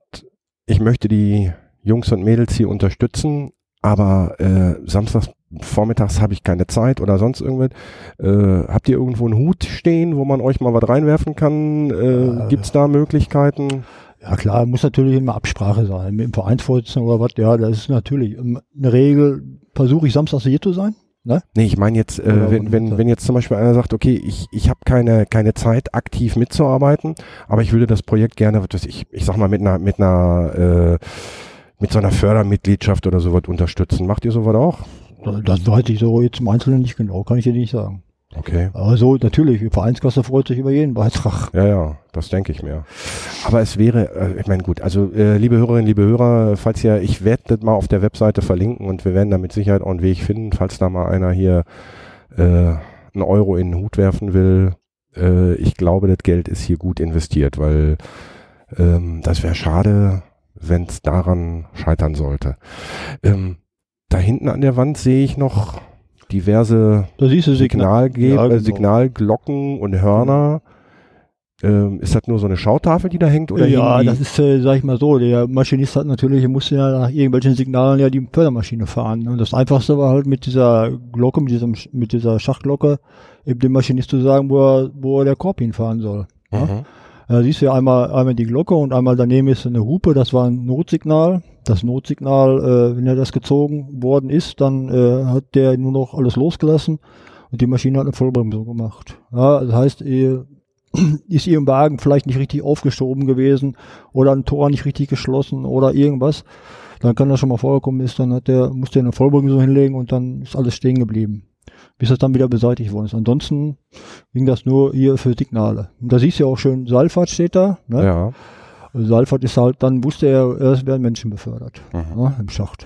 ich möchte die Jungs und Mädels hier unterstützen, aber äh, samstags vormittags habe ich keine Zeit oder sonst irgendwas. Äh, habt ihr irgendwo einen Hut stehen, wo man euch mal was reinwerfen kann? Äh, Äh. Gibt's da Möglichkeiten? Ja klar, muss natürlich immer Absprache sein mit dem Vereinsvorsitzenden oder was. Ja, das ist natürlich ähm, eine Regel. Versuche ich samstags hier zu sein. Nee, ich meine jetzt, äh, wenn, wenn, wenn jetzt zum Beispiel einer sagt, okay, ich, ich habe keine, keine Zeit, aktiv mitzuarbeiten, aber ich würde das Projekt gerne, was ich, ich sag mal, mit einer, mit einer, äh, mit so einer Fördermitgliedschaft oder sowas unterstützen. Macht ihr sowas auch? Das weiß ich so jetzt im Einzelnen nicht genau, kann ich dir nicht sagen. Okay. Aber so, natürlich, die Vereinskasse freut sich über jeden Beitrag. Ja, ja, das denke ich mir. Aber es wäre, äh, ich meine, gut, also äh, liebe Hörerinnen, liebe Hörer, falls ihr, ich werde das mal auf der Webseite verlinken und wir werden da mit Sicherheit auch einen Weg finden, falls da mal einer hier äh, einen Euro in den Hut werfen will. Äh, ich glaube, das Geld ist hier gut investiert, weil ähm, das wäre schade, wenn es daran scheitern sollte. Ähm, da hinten an der Wand sehe ich noch diverse Da siehst du Signal Ja, äh, genau. Signalglocken und Hörner. Ähm, ist das nur so eine Schautafel, die da hängt? Oder ja, das ist, äh, sag ich mal so, der Maschinist hat natürlich, musste ja nach irgendwelchen Signalen ja die Fördermaschine fahren. Und das Einfachste war halt mit dieser Glocke, mit diesem, mit dieser Schachglocke, eben dem Maschinist zu sagen, wo er, wo er der Korb hinfahren soll. Ja? Mhm. Da siehst du ja einmal, einmal die Glocke und einmal daneben ist eine Hupe, das war ein Notsignal. Das Notsignal, äh, wenn er das gezogen worden ist, dann äh, hat der nur noch alles losgelassen und die Maschine hat eine Vollbremsung gemacht. Ja, das heißt, äh, ist ihr im Wagen vielleicht nicht richtig aufgeschoben gewesen oder ein Tor nicht richtig geschlossen oder irgendwas, dann kann das schon mal vorgekommen ist, dann hat der, muss der eine Vollbremsung hinlegen und dann ist alles stehen geblieben. Bis das dann wieder beseitigt worden ist. Ansonsten ging das nur hier für Signale. Und da siehst du ja auch schön, Salfahrt steht da. Ne? Ja. Salfahrt ist halt, dann wusste er, es werden Menschen befördert Mhm. ne, im Schacht.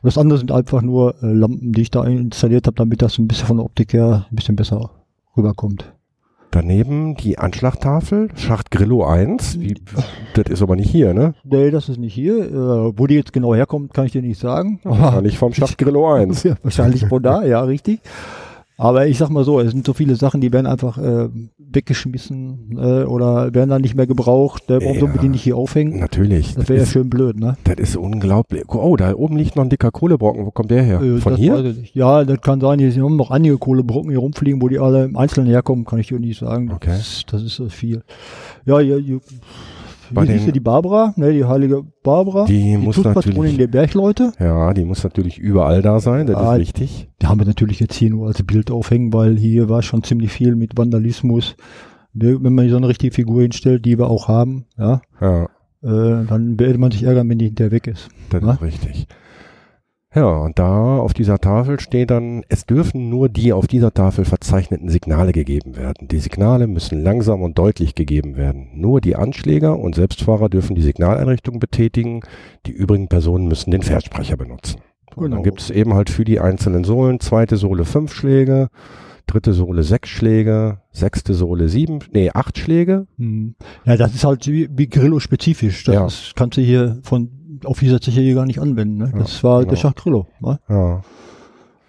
Und das andere sind einfach nur äh, Lampen, die ich da installiert habe, damit das ein bisschen von der Optik her ein bisschen besser rüberkommt. Daneben die Anschlagtafel, Schacht Grillo 1. Wie, das ist aber nicht hier, ne? Nee, das ist nicht hier. Äh, wo die jetzt genau herkommt, kann ich dir nicht sagen. Wahrscheinlich vom Schacht Grillo 1. Ja, wahrscheinlich von da, ja, richtig. Aber ich sag mal so, es sind so viele Sachen, die werden einfach äh, weggeschmissen äh, oder werden dann nicht mehr gebraucht. Äh, warum Ja. sollen wir die nicht hier aufhängen? Natürlich. Das wäre ja schön blöd, ne? das ist unglaublich. Oh, da oben liegt noch ein dicker Kohlebrocken. Wo kommt der her? Äh, Von hier? Ja, das kann sein. Hier sind noch einige Kohlebrocken hier rumfliegen, wo die alle im Einzelnen herkommen, kann ich dir nicht sagen. Okay. Das, ist- das ist so viel. Ja, hier, hier, Bei siehst du den- die Barbara, ne, die heilige Barbara. Die muss Schutzpatronin natürlich- der Bergleute. Ja, die muss natürlich überall da sein. Das Ja, ist wichtig. Die haben wir natürlich jetzt hier nur als Bild aufhängen, weil hier war schon ziemlich viel mit Vandalismus. Wenn man so eine richtige Figur hinstellt, die wir auch haben, ja, Ja, äh, dann wird man sich ärgern, wenn die hinterher weg ist. das Na? ist richtig. Ja, und da auf dieser Tafel steht dann, es dürfen nur die auf dieser Tafel verzeichneten Signale gegeben werden. Die Signale müssen langsam und deutlich gegeben werden. Nur die Anschläger und Selbstfahrer dürfen die Signaleinrichtung betätigen. Die übrigen Personen müssen den Versprecher benutzen. Und Genau. dann gibt es eben halt für die einzelnen Sohlen, zweite Sohle fünf Schläge, dritte Sohle sechs Schläge, sechste Sohle sieben, nee, acht Schläge. Hm. Ja, das ist halt wie, wie Grillo-spezifisch. Das Ja. kannst du hier von auf dieser Zeche hier gar nicht anwenden. Ne? Ja, Das war genau. der Schacht Grillo. Ne? Ja,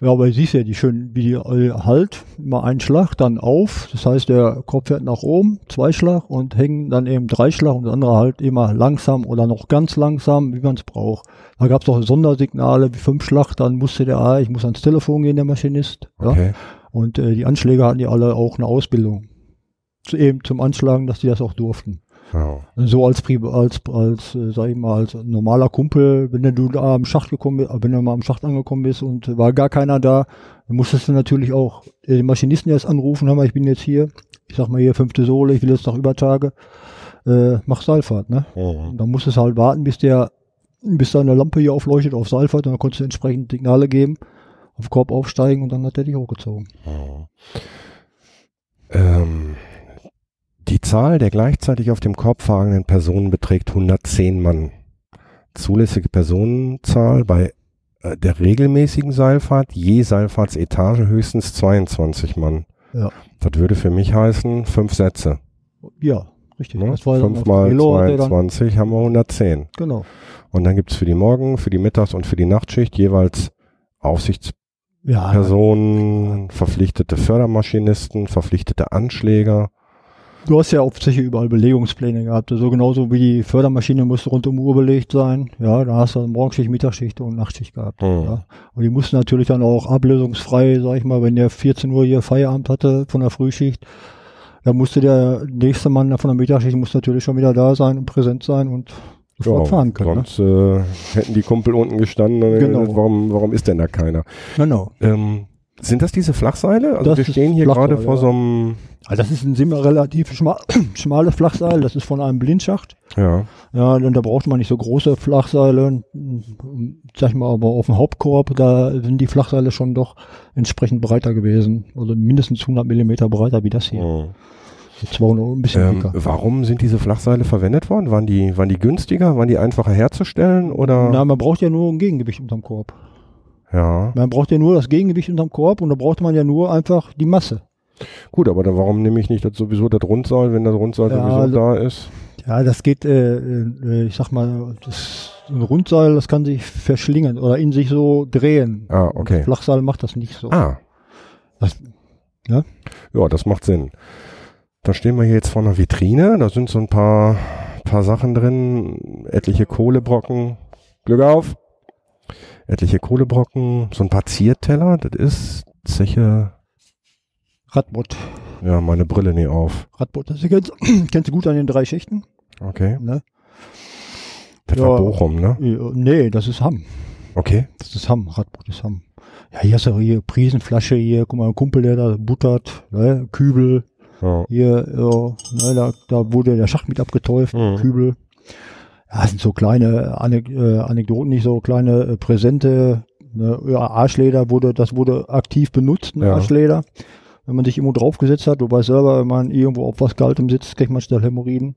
Ja, aber siehst ja, die schön, wie die halt, immer ein Schlag, dann auf. Das heißt, der Kopf fährt nach oben, zwei Schlag und hängen dann eben drei Schlag und das andere halt immer langsam oder noch ganz langsam, wie man es braucht. Da gab es auch Sondersignale wie fünf Schlag, dann musste der, ah, ich muss ans Telefon gehen, der Maschinist. Ja? okay. Und äh, die Anschläge hatten die alle auch eine Ausbildung. Zu, eben zum Anschlagen, dass die das auch durften. Ja. So als, als, als äh, sag ich mal, als normaler Kumpel, wenn du da am Schacht gekommen bist, wenn du mal am Schacht angekommen bist und war gar keiner da, dann musstest du natürlich auch äh, den Maschinisten erst anrufen, hör mal, ich bin jetzt hier, ich sag mal hier fünfte Sohle, ich will jetzt noch über Tage, äh, mach Seilfahrt, ne? Mhm. Und dann musstest du halt warten, bis der, bis da eine Lampe hier aufleuchtet auf Seilfahrt und dann konntest du entsprechend Signale geben, auf den Korb aufsteigen und dann hat der dich hochgezogen. Mhm. Ähm, die Zahl der gleichzeitig auf dem Korb fahrenden Personen beträgt 110 Mann. Zulässige Personenzahl bei äh, der regelmäßigen Seilfahrt je Seilfahrtsetage höchstens 22 Mann. Ja. Das würde für mich heißen, fünf Sätze. Ja, richtig. Ne? Das war dann Fünf auf mal Trello, hat der dann- 22 haben wir 110. Genau. Und dann gibt's für die Morgen-, für die Mittags- und für die Nachtschicht jeweils Aufsichtspersonen, Ja, verpflichtete Fördermaschinisten, verpflichtete Anschläger. Du hast ja auf sicher überall Belegungspläne gehabt. So genauso wie die Fördermaschine musste rund um Uhr belegt sein. Ja, da hast du Morgenschicht, Mittagsschicht und Nachtschicht gehabt. Mhm. Ja. Und die mussten natürlich dann auch ablösungsfrei, sag ich mal, wenn der 14 Uhr hier Feierabend hatte von der Frühschicht, dann musste der nächste Mann von der Mittagsschicht muss natürlich schon wieder da sein und präsent sein und sofort fahren können. Ne? sonst äh, hätten die Kumpel unten gestanden und Genau. warum, warum ist denn da keiner? Genau. Ähm, sind das diese Flachseile? Also Das wir stehen hier gerade vor ja. so einem, Also das ist ein relativ schma schmales Flachseil. Das ist von einem Blindschacht. ja, Ja, und da braucht man nicht so große Flachseile. Sag ich mal, aber auf dem Hauptkorb, da sind die Flachseile schon doch entsprechend breiter gewesen. Also mindestens 100 Millimeter breiter wie das hier. So 200, ein bisschen ähm, dicker. warum sind diese Flachseile verwendet worden? Waren die, waren die günstiger? Waren die einfacher herzustellen? Oder? Na, man braucht ja nur ein Gegengewicht unterm Korb. ja, Man braucht ja nur das Gegengewicht unterm Korb und da braucht man ja nur einfach die Masse. Gut, aber dann warum nehme ich nicht das sowieso das Rundseil, wenn das Rundseil Ja, sowieso also- da ist? Ja, das geht, äh, äh, ich sag mal, das ein Rundseil, das kann sich verschlingen oder in sich so drehen. Ah, okay. Das Flachseil macht das nicht so. Ah. Das- ja? Ja, das macht Sinn. Da stehen wir hier jetzt vor einer Vitrine. Da sind so ein paar, paar Sachen drin. Etliche Kohlebrocken. Glück auf. Etliche Kohlebrocken. So ein paar Zierteller. Das ist Zeche. Radbot. Ja, meine Brille nie auf. Radbot, das kennst, kennst du gut an den drei Schichten? Okay. Ne? Das Ja. war Bochum, ne? Nee, das ist Hamm. Okay. Das ist Hamm. Radbrot ist Hamm. Ja, hier hast du hier Priesenflasche, hier, guck mal, ein Kumpel, der da buttert, ne? Kübel, Ja. hier, ja, ne, da, da wurde der Schacht mit abgetäuft, Mhm. Kübel. Ja, das sind so kleine Anek äh, Anekdoten, nicht so kleine äh, Präsente. Ne? Ja, Arschleder wurde, das wurde aktiv benutzt, ne, Ja. Arschleder. Wenn man sich irgendwo draufgesetzt hat, du weißt selber, wenn man irgendwo auf was Kaltem sitzt, kriegt man schnell Hämorrhoiden.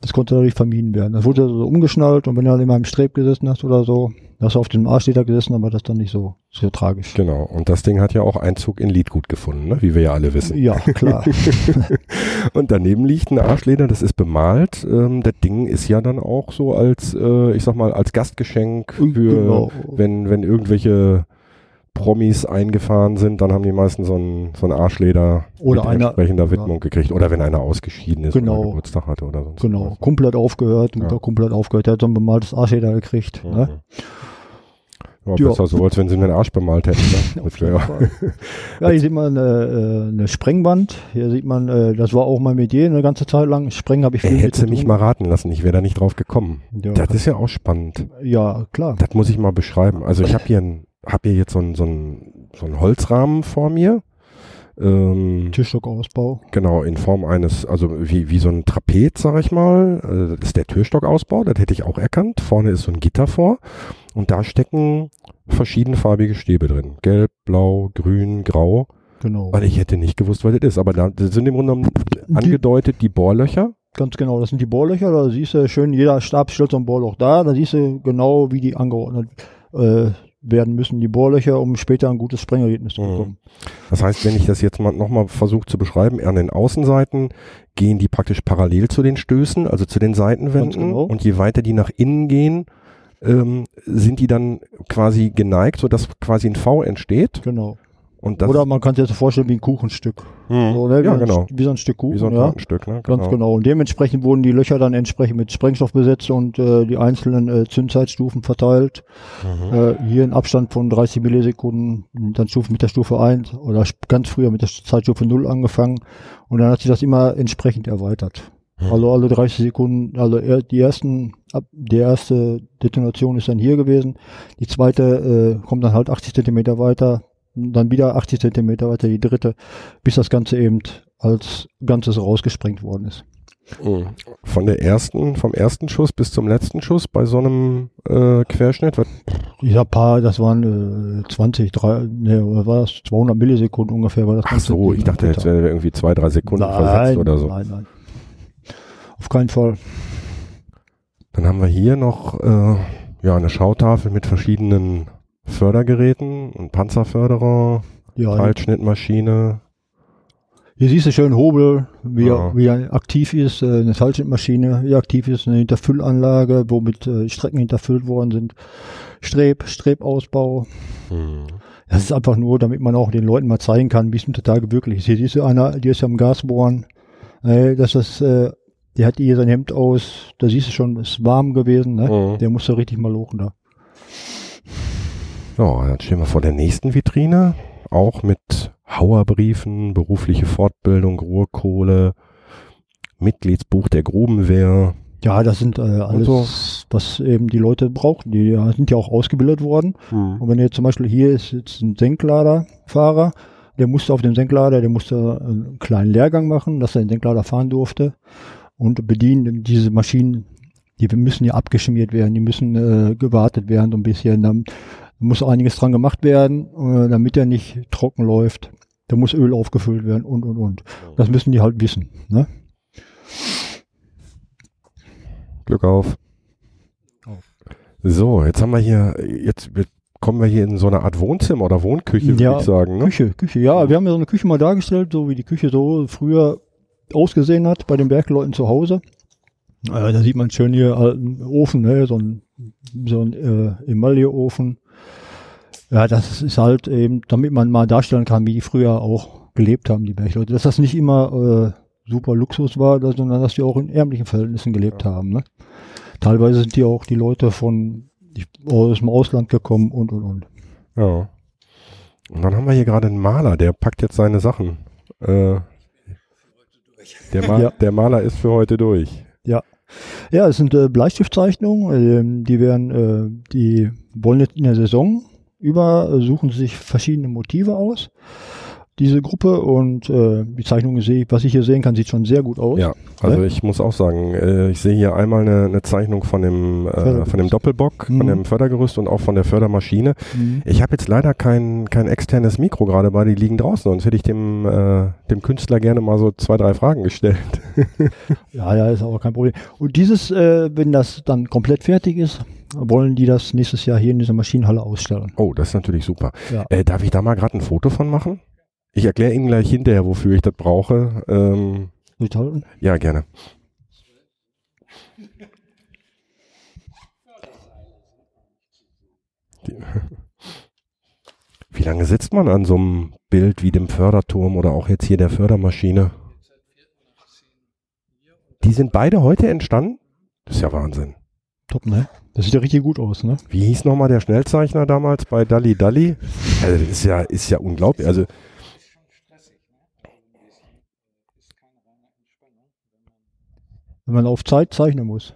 Das konnte dadurch vermieden werden. Das wurde so umgeschnallt und wenn du dann in einem Streb gesessen hast oder so, hast du auf dem Arschleder gesessen, aber das dann nicht so, so tragisch. Genau. Und das Ding hat ja auch Einzug in Liedgut gefunden, ne? wie wir ja alle wissen. Ja, klar. Und daneben liegt ein Arschleder, das ist bemalt. Ähm, das Ding ist ja dann auch so als, äh, ich sag mal, als Gastgeschenk für, Genau. wenn, wenn irgendwelche Promis eingefahren sind, dann haben die meisten so ein, so ein Arschleder Oder mit einer- entsprechender ja. Widmung gekriegt. Oder wenn einer ausgeschieden ist Genau. oder Geburtstag hatte oder sonst Genau. was. Kumpel hat aufgehört, Ja. Mutter Kumpel hat aufgehört, der hat so ein bemaltes Arschleder gekriegt. Mhm. Ne? Ja, Ja. besser so, als wenn sie mir den Arsch bemalt hätten. Ne? Ja, hier sieht man äh, äh, eine Sprengband. Hier sieht man, äh, das war auch mein Metier eine ganze Zeit lang. Sprengen habe ich viel mit hätte mich mal raten lassen, ich wäre da nicht drauf gekommen. Ja, Das ist ja auch spannend. ja, klar. Das muss ich mal beschreiben. Also ich habe hier, ein, hab hier jetzt so einen so ein, so ein Holzrahmen vor mir. Ähm, Tischstockausbau. genau, in Form eines, also wie, wie so ein Trapez, sag ich mal. Also das ist der Türstockausbau, das hätte ich auch erkannt. Vorne ist so ein Gitter vor. Und da stecken verschiedenfarbige Stäbe drin. Gelb, blau, grün, grau. Genau. Weil ich hätte nicht gewusst, was das ist. Aber da das sind im Grunde genommen angedeutet die Bohrlöcher. Ganz genau, das sind die Bohrlöcher, da siehst du schön, jeder Stab stellt so ein Bohrloch da, da siehst du genau, wie die angeordnet äh, werden müssen, die Bohrlöcher, um später ein gutes Sprengergebnis zu Mhm. bekommen. Das heißt, wenn ich das jetzt mal nochmal versuche zu beschreiben, an den Außenseiten gehen die praktisch parallel zu den Stößen, also zu den Seitenwänden. genau. Und je weiter die nach innen gehen, ähm, sind die dann quasi geneigt, sodass quasi ein V entsteht. Genau. Und das Oder man kann sich das so vorstellen wie ein Kuchenstück. Hm. So, ne, wie, ja, ein, genau. St- wie so ein Stück Kuchen. Wie so ein ja. Kartenstück, ne? Ganz genau. Und dementsprechend wurden die Löcher dann entsprechend mit Sprengstoff besetzt und äh, die einzelnen äh, Zündzeitstufen verteilt. Mhm. Äh, hier in Abstand von 30 Millisekunden, dann Stufe mit der Stufe 1 oder ganz früher mit der Zeitstufe 0 angefangen. Und dann hat sich das immer entsprechend erweitert. Mhm. Also alle 30 Sekunden, also er- die ersten, ab, die erste Detonation ist dann hier gewesen. Die zweite äh, kommt dann halt 80 Zentimeter weiter, dann wieder 80 Zentimeter weiter, die dritte, bis das Ganze eben als Ganzes rausgesprengt worden ist. Mhm. Von der ersten, vom ersten Schuss bis zum letzten Schuss bei so einem äh, Querschnitt, was, Dieser Paar, das waren äh, 20, 3, ne, oder war das 200 Millisekunden ungefähr, war das ach so, ich dachte, jetzt wäre irgendwie zwei, drei Sekunden nein, versetzt oder so. Nein, nein. Auf keinen Fall. Dann haben wir hier noch äh, ja eine Schautafel mit verschiedenen Fördergeräten, ein Panzerförderer, Ja, Teilschnittmaschine. Hier siehst du schön Hobel, wie, Ja. er, wie er aktiv ist, äh, eine Teilschnittmaschine, wie aktiv ist, eine Hinterfüllanlage, womit äh, Strecken hinterfüllt worden sind. Streb, Strebausbau. Hm. Das ist einfach nur, damit man auch den Leuten mal zeigen kann, wie es unter Tage wirklich ist. Hier siehst du einer, die ist ja am Gasbohren. Äh, das äh, der hat hier sein Hemd aus, da siehst du schon, es ist warm gewesen, ne? Mhm. Der musste richtig mal lochen da. So, dann stehen wir vor der nächsten Vitrine, auch mit Hauerbriefen, berufliche Fortbildung, Ruhrkohle, Mitgliedsbuch der Grubenwehr. Ja, das sind äh, alles, so. was eben die Leute brauchen. Die sind ja auch ausgebildet worden. Und wenn ihr zum Beispiel hier ist jetzt ein Senkladerfahrer, der musste auf dem Senklader, der musste einen kleinen Lehrgang machen, dass er den Senklader fahren durfte und bedienen diese Maschinen, die müssen ja abgeschmiert werden, die müssen äh, gewartet werden so ein bisschen. Da muss einiges dran gemacht werden, äh, damit er nicht trocken läuft. Da muss Öl aufgefüllt werden und und und. Das müssen die halt wissen. Ne? Glück auf. So, jetzt haben wir hier, jetzt kommen wir hier in so eine Art Wohnzimmer oder Wohnküche, würde Ja, ich sagen. Ne? Küche, Küche, ja. Wir haben ja so eine Küche mal dargestellt, so wie die Küche so früher ausgesehen hat bei den Bergleuten zu Hause. Äh, da sieht man schön hier alten Ofen, ne? so ein, so ein äh, Emailleofen. Ja, das ist halt eben, damit man mal darstellen kann, wie die früher auch gelebt haben, die Bergleute. Dass das nicht immer äh, super Luxus war, sondern dass die auch in ärmlichen Verhältnissen gelebt haben. Ne? Teilweise sind die auch die Leute von aus dem Ausland gekommen und und und. Ja. Und dann haben wir hier gerade einen Maler, der packt jetzt seine Sachen. Äh, der, Mal, Ja. der Maler ist für heute durch. Ja, es sind äh, Bleistiftzeichnungen, ähm, die werden, äh, die wollen jetzt in der Saison über, äh, suchen sich verschiedene Motive aus, diese Gruppe und äh, die Zeichnungen sehe ich, was ich hier sehen kann, sieht schon sehr gut aus. Ja, also ich muss auch sagen, äh, ich sehe hier einmal eine, eine Zeichnung von dem, äh, von dem Doppelbock, von Mhm. dem Fördergerüst und auch von der Fördermaschine. Mhm. Ich habe jetzt leider kein, kein externes Mikro gerade bei, die liegen draußen, sonst hätte ich dem, äh, dem Künstler gerne mal so zwei, drei Fragen gestellt. Ja, ja, ist aber kein Problem. Und dieses, äh, wenn das dann komplett fertig ist, wollen die das nächstes Jahr hier in dieser Maschinenhalle ausstellen. Oh, das ist natürlich super. Ja. Äh, darf ich da mal gerade ein Foto von machen? Ich erkläre Ihnen gleich hinterher, wofür ich das brauche. Ähm, halten? ja, gerne. Wie lange sitzt man an so einem Bild wie dem Förderturm oder auch jetzt hier der Fördermaschine? Die sind beide heute entstanden? Das ist ja Wahnsinn. Top, ne? Das sieht ja richtig gut aus, ne? Wie hieß nochmal der Schnellzeichner damals bei Dalli Dalli? Also das ist ja, ist ja unglaublich. Also Wenn man auf Zeit zeichnen muss.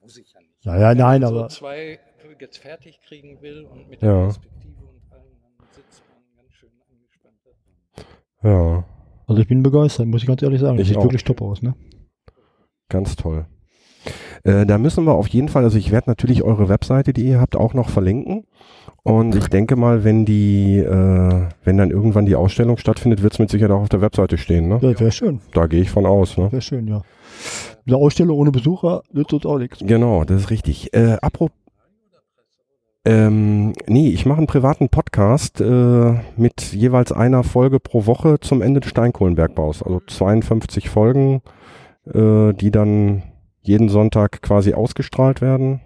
Muss ich ja nicht. Ja, ja, nein, Wenn man aber so zwei jetzt fertig kriegen will und mit Ja. der Perspektive und allem, dann sitzt man ganz schön angespannt. ja, also ich bin begeistert, muss ich ganz ehrlich sagen. Das Ich sieht auch. wirklich top aus, ne? ganz toll. Äh, da müssen wir auf jeden Fall, also ich werde natürlich eure Webseite, die ihr habt, auch noch verlinken. Und ich denke mal, wenn die, äh, wenn dann irgendwann die Ausstellung stattfindet, wird es mit Sicherheit auch auf der Webseite stehen. Ne? Das wäre schön. Da gehe ich von aus. Ne? Wäre schön, ja. Eine Ausstellung ohne Besucher nützt uns auch nichts. Genau, das ist richtig. Äh, apropos, ähm, nee, ich mache einen privaten Podcast äh, mit jeweils einer Folge pro Woche zum Ende des Steinkohlenbergbaus. Also 52 Folgen, äh, die dann jeden Sonntag quasi ausgestrahlt werden.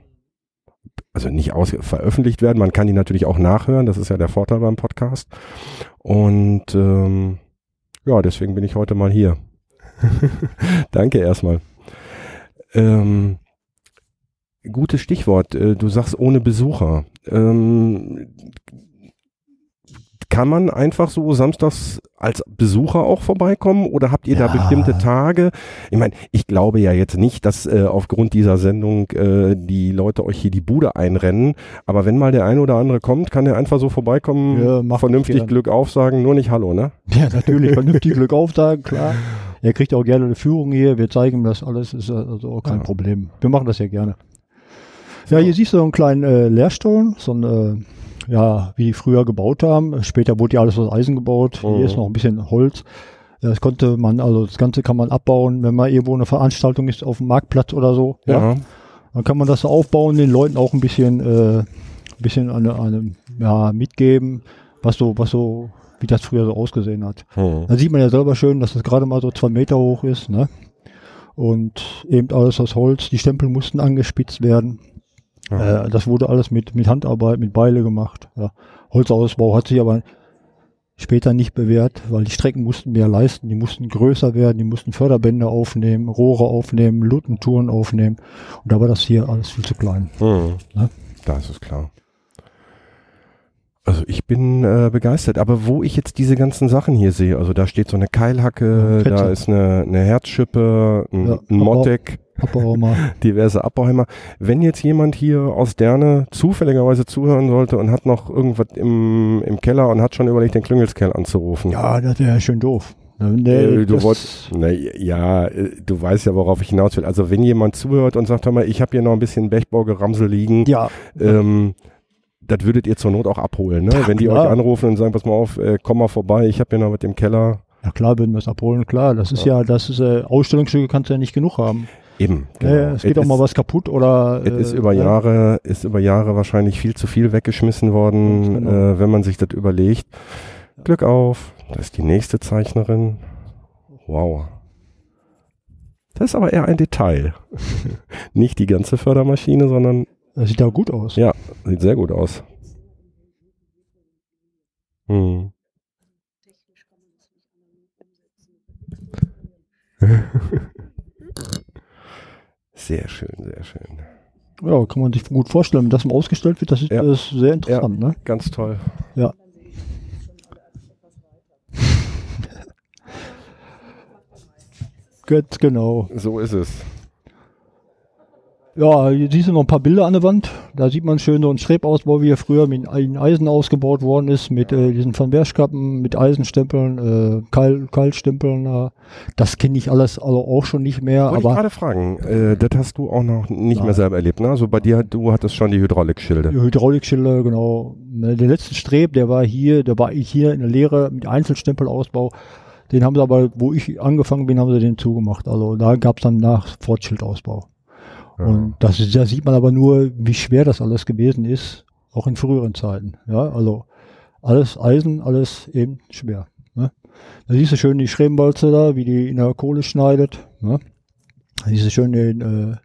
Also nicht aus veröffentlicht werden, man kann die natürlich auch nachhören, das ist ja der Vorteil beim Podcast. Und ähm, ja, deswegen bin ich heute mal hier. Danke erstmal. Ähm, gutes Stichwort. Äh, Du sagst ohne Besucher. Ähm, kann man einfach so samstags als Besucher auch vorbeikommen oder habt ihr da Ja. bestimmte Tage? Ich meine, ich glaube ja jetzt nicht, dass äh, aufgrund dieser Sendung äh, die Leute euch hier die Bude einrennen, aber wenn mal der eine oder andere kommt, kann er einfach so vorbeikommen, Ja, vernünftig. Glück aufsagen, nur nicht Hallo, ne? Ja, natürlich. Vernünftig Glück aufsagen, klar. Er kriegt auch gerne eine Führung hier. Wir zeigen ihm das alles. Ist also auch kein Ja. Problem. Wir machen das ja gerne. Ja, hier siehst du so einen kleinen äh, Lehrstuhl, so ein, äh, ja, wie die früher gebaut haben. Später wurde ja alles aus Eisen gebaut. Mhm. Hier ist noch ein bisschen Holz. Das konnte man, also das Ganze kann man abbauen, wenn mal irgendwo eine Veranstaltung ist auf dem Marktplatz oder so. Ja. Dann kann man das so aufbauen, den Leuten auch ein bisschen, äh, ein bisschen eine, eine, ja, mitgeben, was so, was so, wie das früher so ausgesehen hat. Hm. Da sieht man ja selber schön, dass es gerade mal so zwei Meter hoch ist, ne? Und eben alles aus Holz. Die Stempel mussten angespitzt werden. Ja. Äh, das wurde alles mit, mit Handarbeit, mit Beile gemacht. Ja. Holzausbau hat sich aber später nicht bewährt, weil die Strecken mussten mehr leisten. Die mussten größer werden, die mussten Förderbänder aufnehmen, Rohre aufnehmen, Luttentouren aufnehmen. Und da war das hier alles viel zu klein. Hm. Ne? Das ist klar. Also ich bin äh, begeistert, aber wo ich jetzt diese ganzen Sachen hier sehe, also da steht so eine Keilhacke, Ja, da ist eine, eine Herzschippe, ein, Ja, ein Mottek, Abbauer diverse Abbauheimer. Wenn jetzt jemand hier aus Derne zufälligerweise zuhören sollte und hat noch irgendwas im, im Keller und hat schon überlegt, den Klüngelskerl anzurufen. Ja, das wäre schön doof. Ne, nee, Äh, du wolltest, na, ja, äh, du weißt ja, worauf ich hinaus will. Also wenn jemand zuhört und sagt, hör mal, ich habe hier noch ein bisschen Bechbaugeramsel liegen, Ja, ähm, das würdet ihr zur Not auch abholen, ne? Ja, Wenn die klar. euch anrufen und sagen, pass mal auf, äh, komm mal vorbei, ich habe hier noch was im Keller. Ja klar, würden wir es abholen, klar. Das ist ja, das ist äh, Ausstellungsstücke kannst du ja nicht genug haben. Eben. Ja, ja, es geht auch ist, mal was kaputt oder. Es ist über ja. Jahre, ist über Jahre wahrscheinlich viel zu viel weggeschmissen worden, genau. äh, wenn man sich das überlegt. Glück auf, das ist die nächste Zeichnerin. Wow. Das ist aber eher ein Detail. Nicht die ganze Fördermaschine, sondern Das sieht ja gut aus. Ja, sieht sehr gut aus. Hm. Sehr schön, sehr schön. Ja, kann man sich gut vorstellen, wenn das mal ausgestellt wird, das ist, Ja. ist sehr interessant, ne? Ganz toll. Ja. Gut, genau. So ist es. Ja, hier siehst du noch ein paar Bilder an der Wand. Da sieht man schön so einen Strebausbau, wie er früher mit in Eisen ausgebaut worden ist, mit äh, diesen Van Bergkappen, mit Eisenstempeln, äh, Keil, Keilstempeln. Äh. Das kenne ich alles also auch schon nicht mehr, Wollte ich aber gerade fragen, äh, das hast du auch noch nicht Nein. mehr selber erlebt, ne? Also bei dir, du hattest schon die Hydraulikschilde. die Hydraulikschilder, genau. Ne, Der letzte Streb, der war hier, der war hier in der Lehre mit Einzelstempelausbau. Den haben sie aber, wo ich angefangen bin, haben sie den zugemacht. Also da gab es dann nach Fortschildausbau. Ja. Und das ist, da sieht man aber nur, wie schwer das alles gewesen ist, auch in früheren Zeiten. Ja, also alles Eisen, alles eben schwer. Ne? Da siehst du schön die Schrebenbolze da, wie die in der Kohle schneidet. Ne? Da siehst du schön den, äh,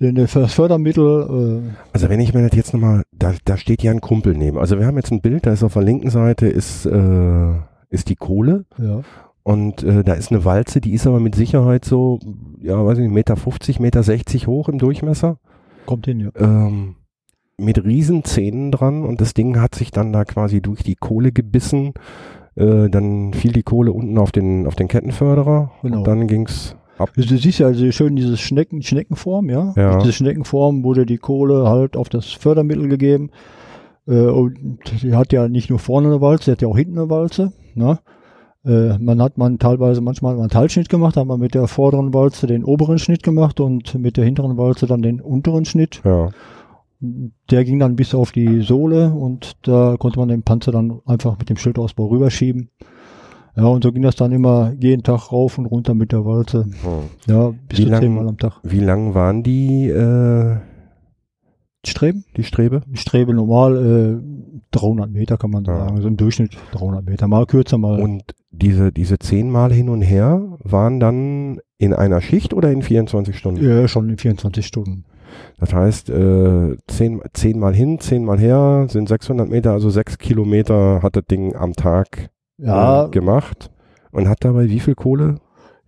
den, das Fördermittel. Äh, Also wenn ich mir das jetzt nochmal, da, da steht ja ein Kumpel neben. Also wir haben jetzt ein Bild, da ist auf der linken Seite ist, äh, ist die Kohle ja. Und äh, da ist eine Walze, die ist aber mit Sicherheit so, ja, weiß ich nicht, Meter 50, Meter 60 hoch im Durchmesser. Kommt hin, ja. ähm, mit riesen Zähnen dran und das Ding hat sich dann da quasi durch die Kohle gebissen. Äh, dann fiel die Kohle unten auf den, auf den Kettenförderer Genau. und dann ging's ab. Du, du siehst ja also schön diese Schnecken, Schneckenform, ja. Ja. Diese Schneckenform wurde die Kohle halt auf das Fördermittel gegeben. Äh, und die hat ja nicht nur vorne eine Walze, die hat ja auch hinten eine Walze. Ne? Äh, man hat man teilweise manchmal einen Teilschnitt gemacht, hat man mit der vorderen Walze den oberen Schnitt gemacht und mit der hinteren Walze dann den unteren Schnitt. Ja. Der ging dann bis auf die Sohle und da konnte man den Panzer dann einfach mit dem Schildausbau rüberschieben. Ja, und so ging das dann immer jeden Tag rauf und runter mit der Walze. Hm. Ja, bis Wie zu lang- zehnmal am Tag. Wie lang waren die, äh, Streben? die Strebe? Ich strebe normal äh, 300 Meter, kann man Ja. sagen. So im Durchschnitt 300 Meter. Mal kürzer, mal. Und diese, diese zehnmal hin und her waren dann in einer Schicht oder in 24 Stunden? ja, schon in 24 Stunden. Das heißt, äh, zehn, zehnmal hin, zehnmal her sind 600 Meter, also sechs Kilometer hat das Ding am Tag Ja, äh, gemacht und hat dabei wie viel Kohle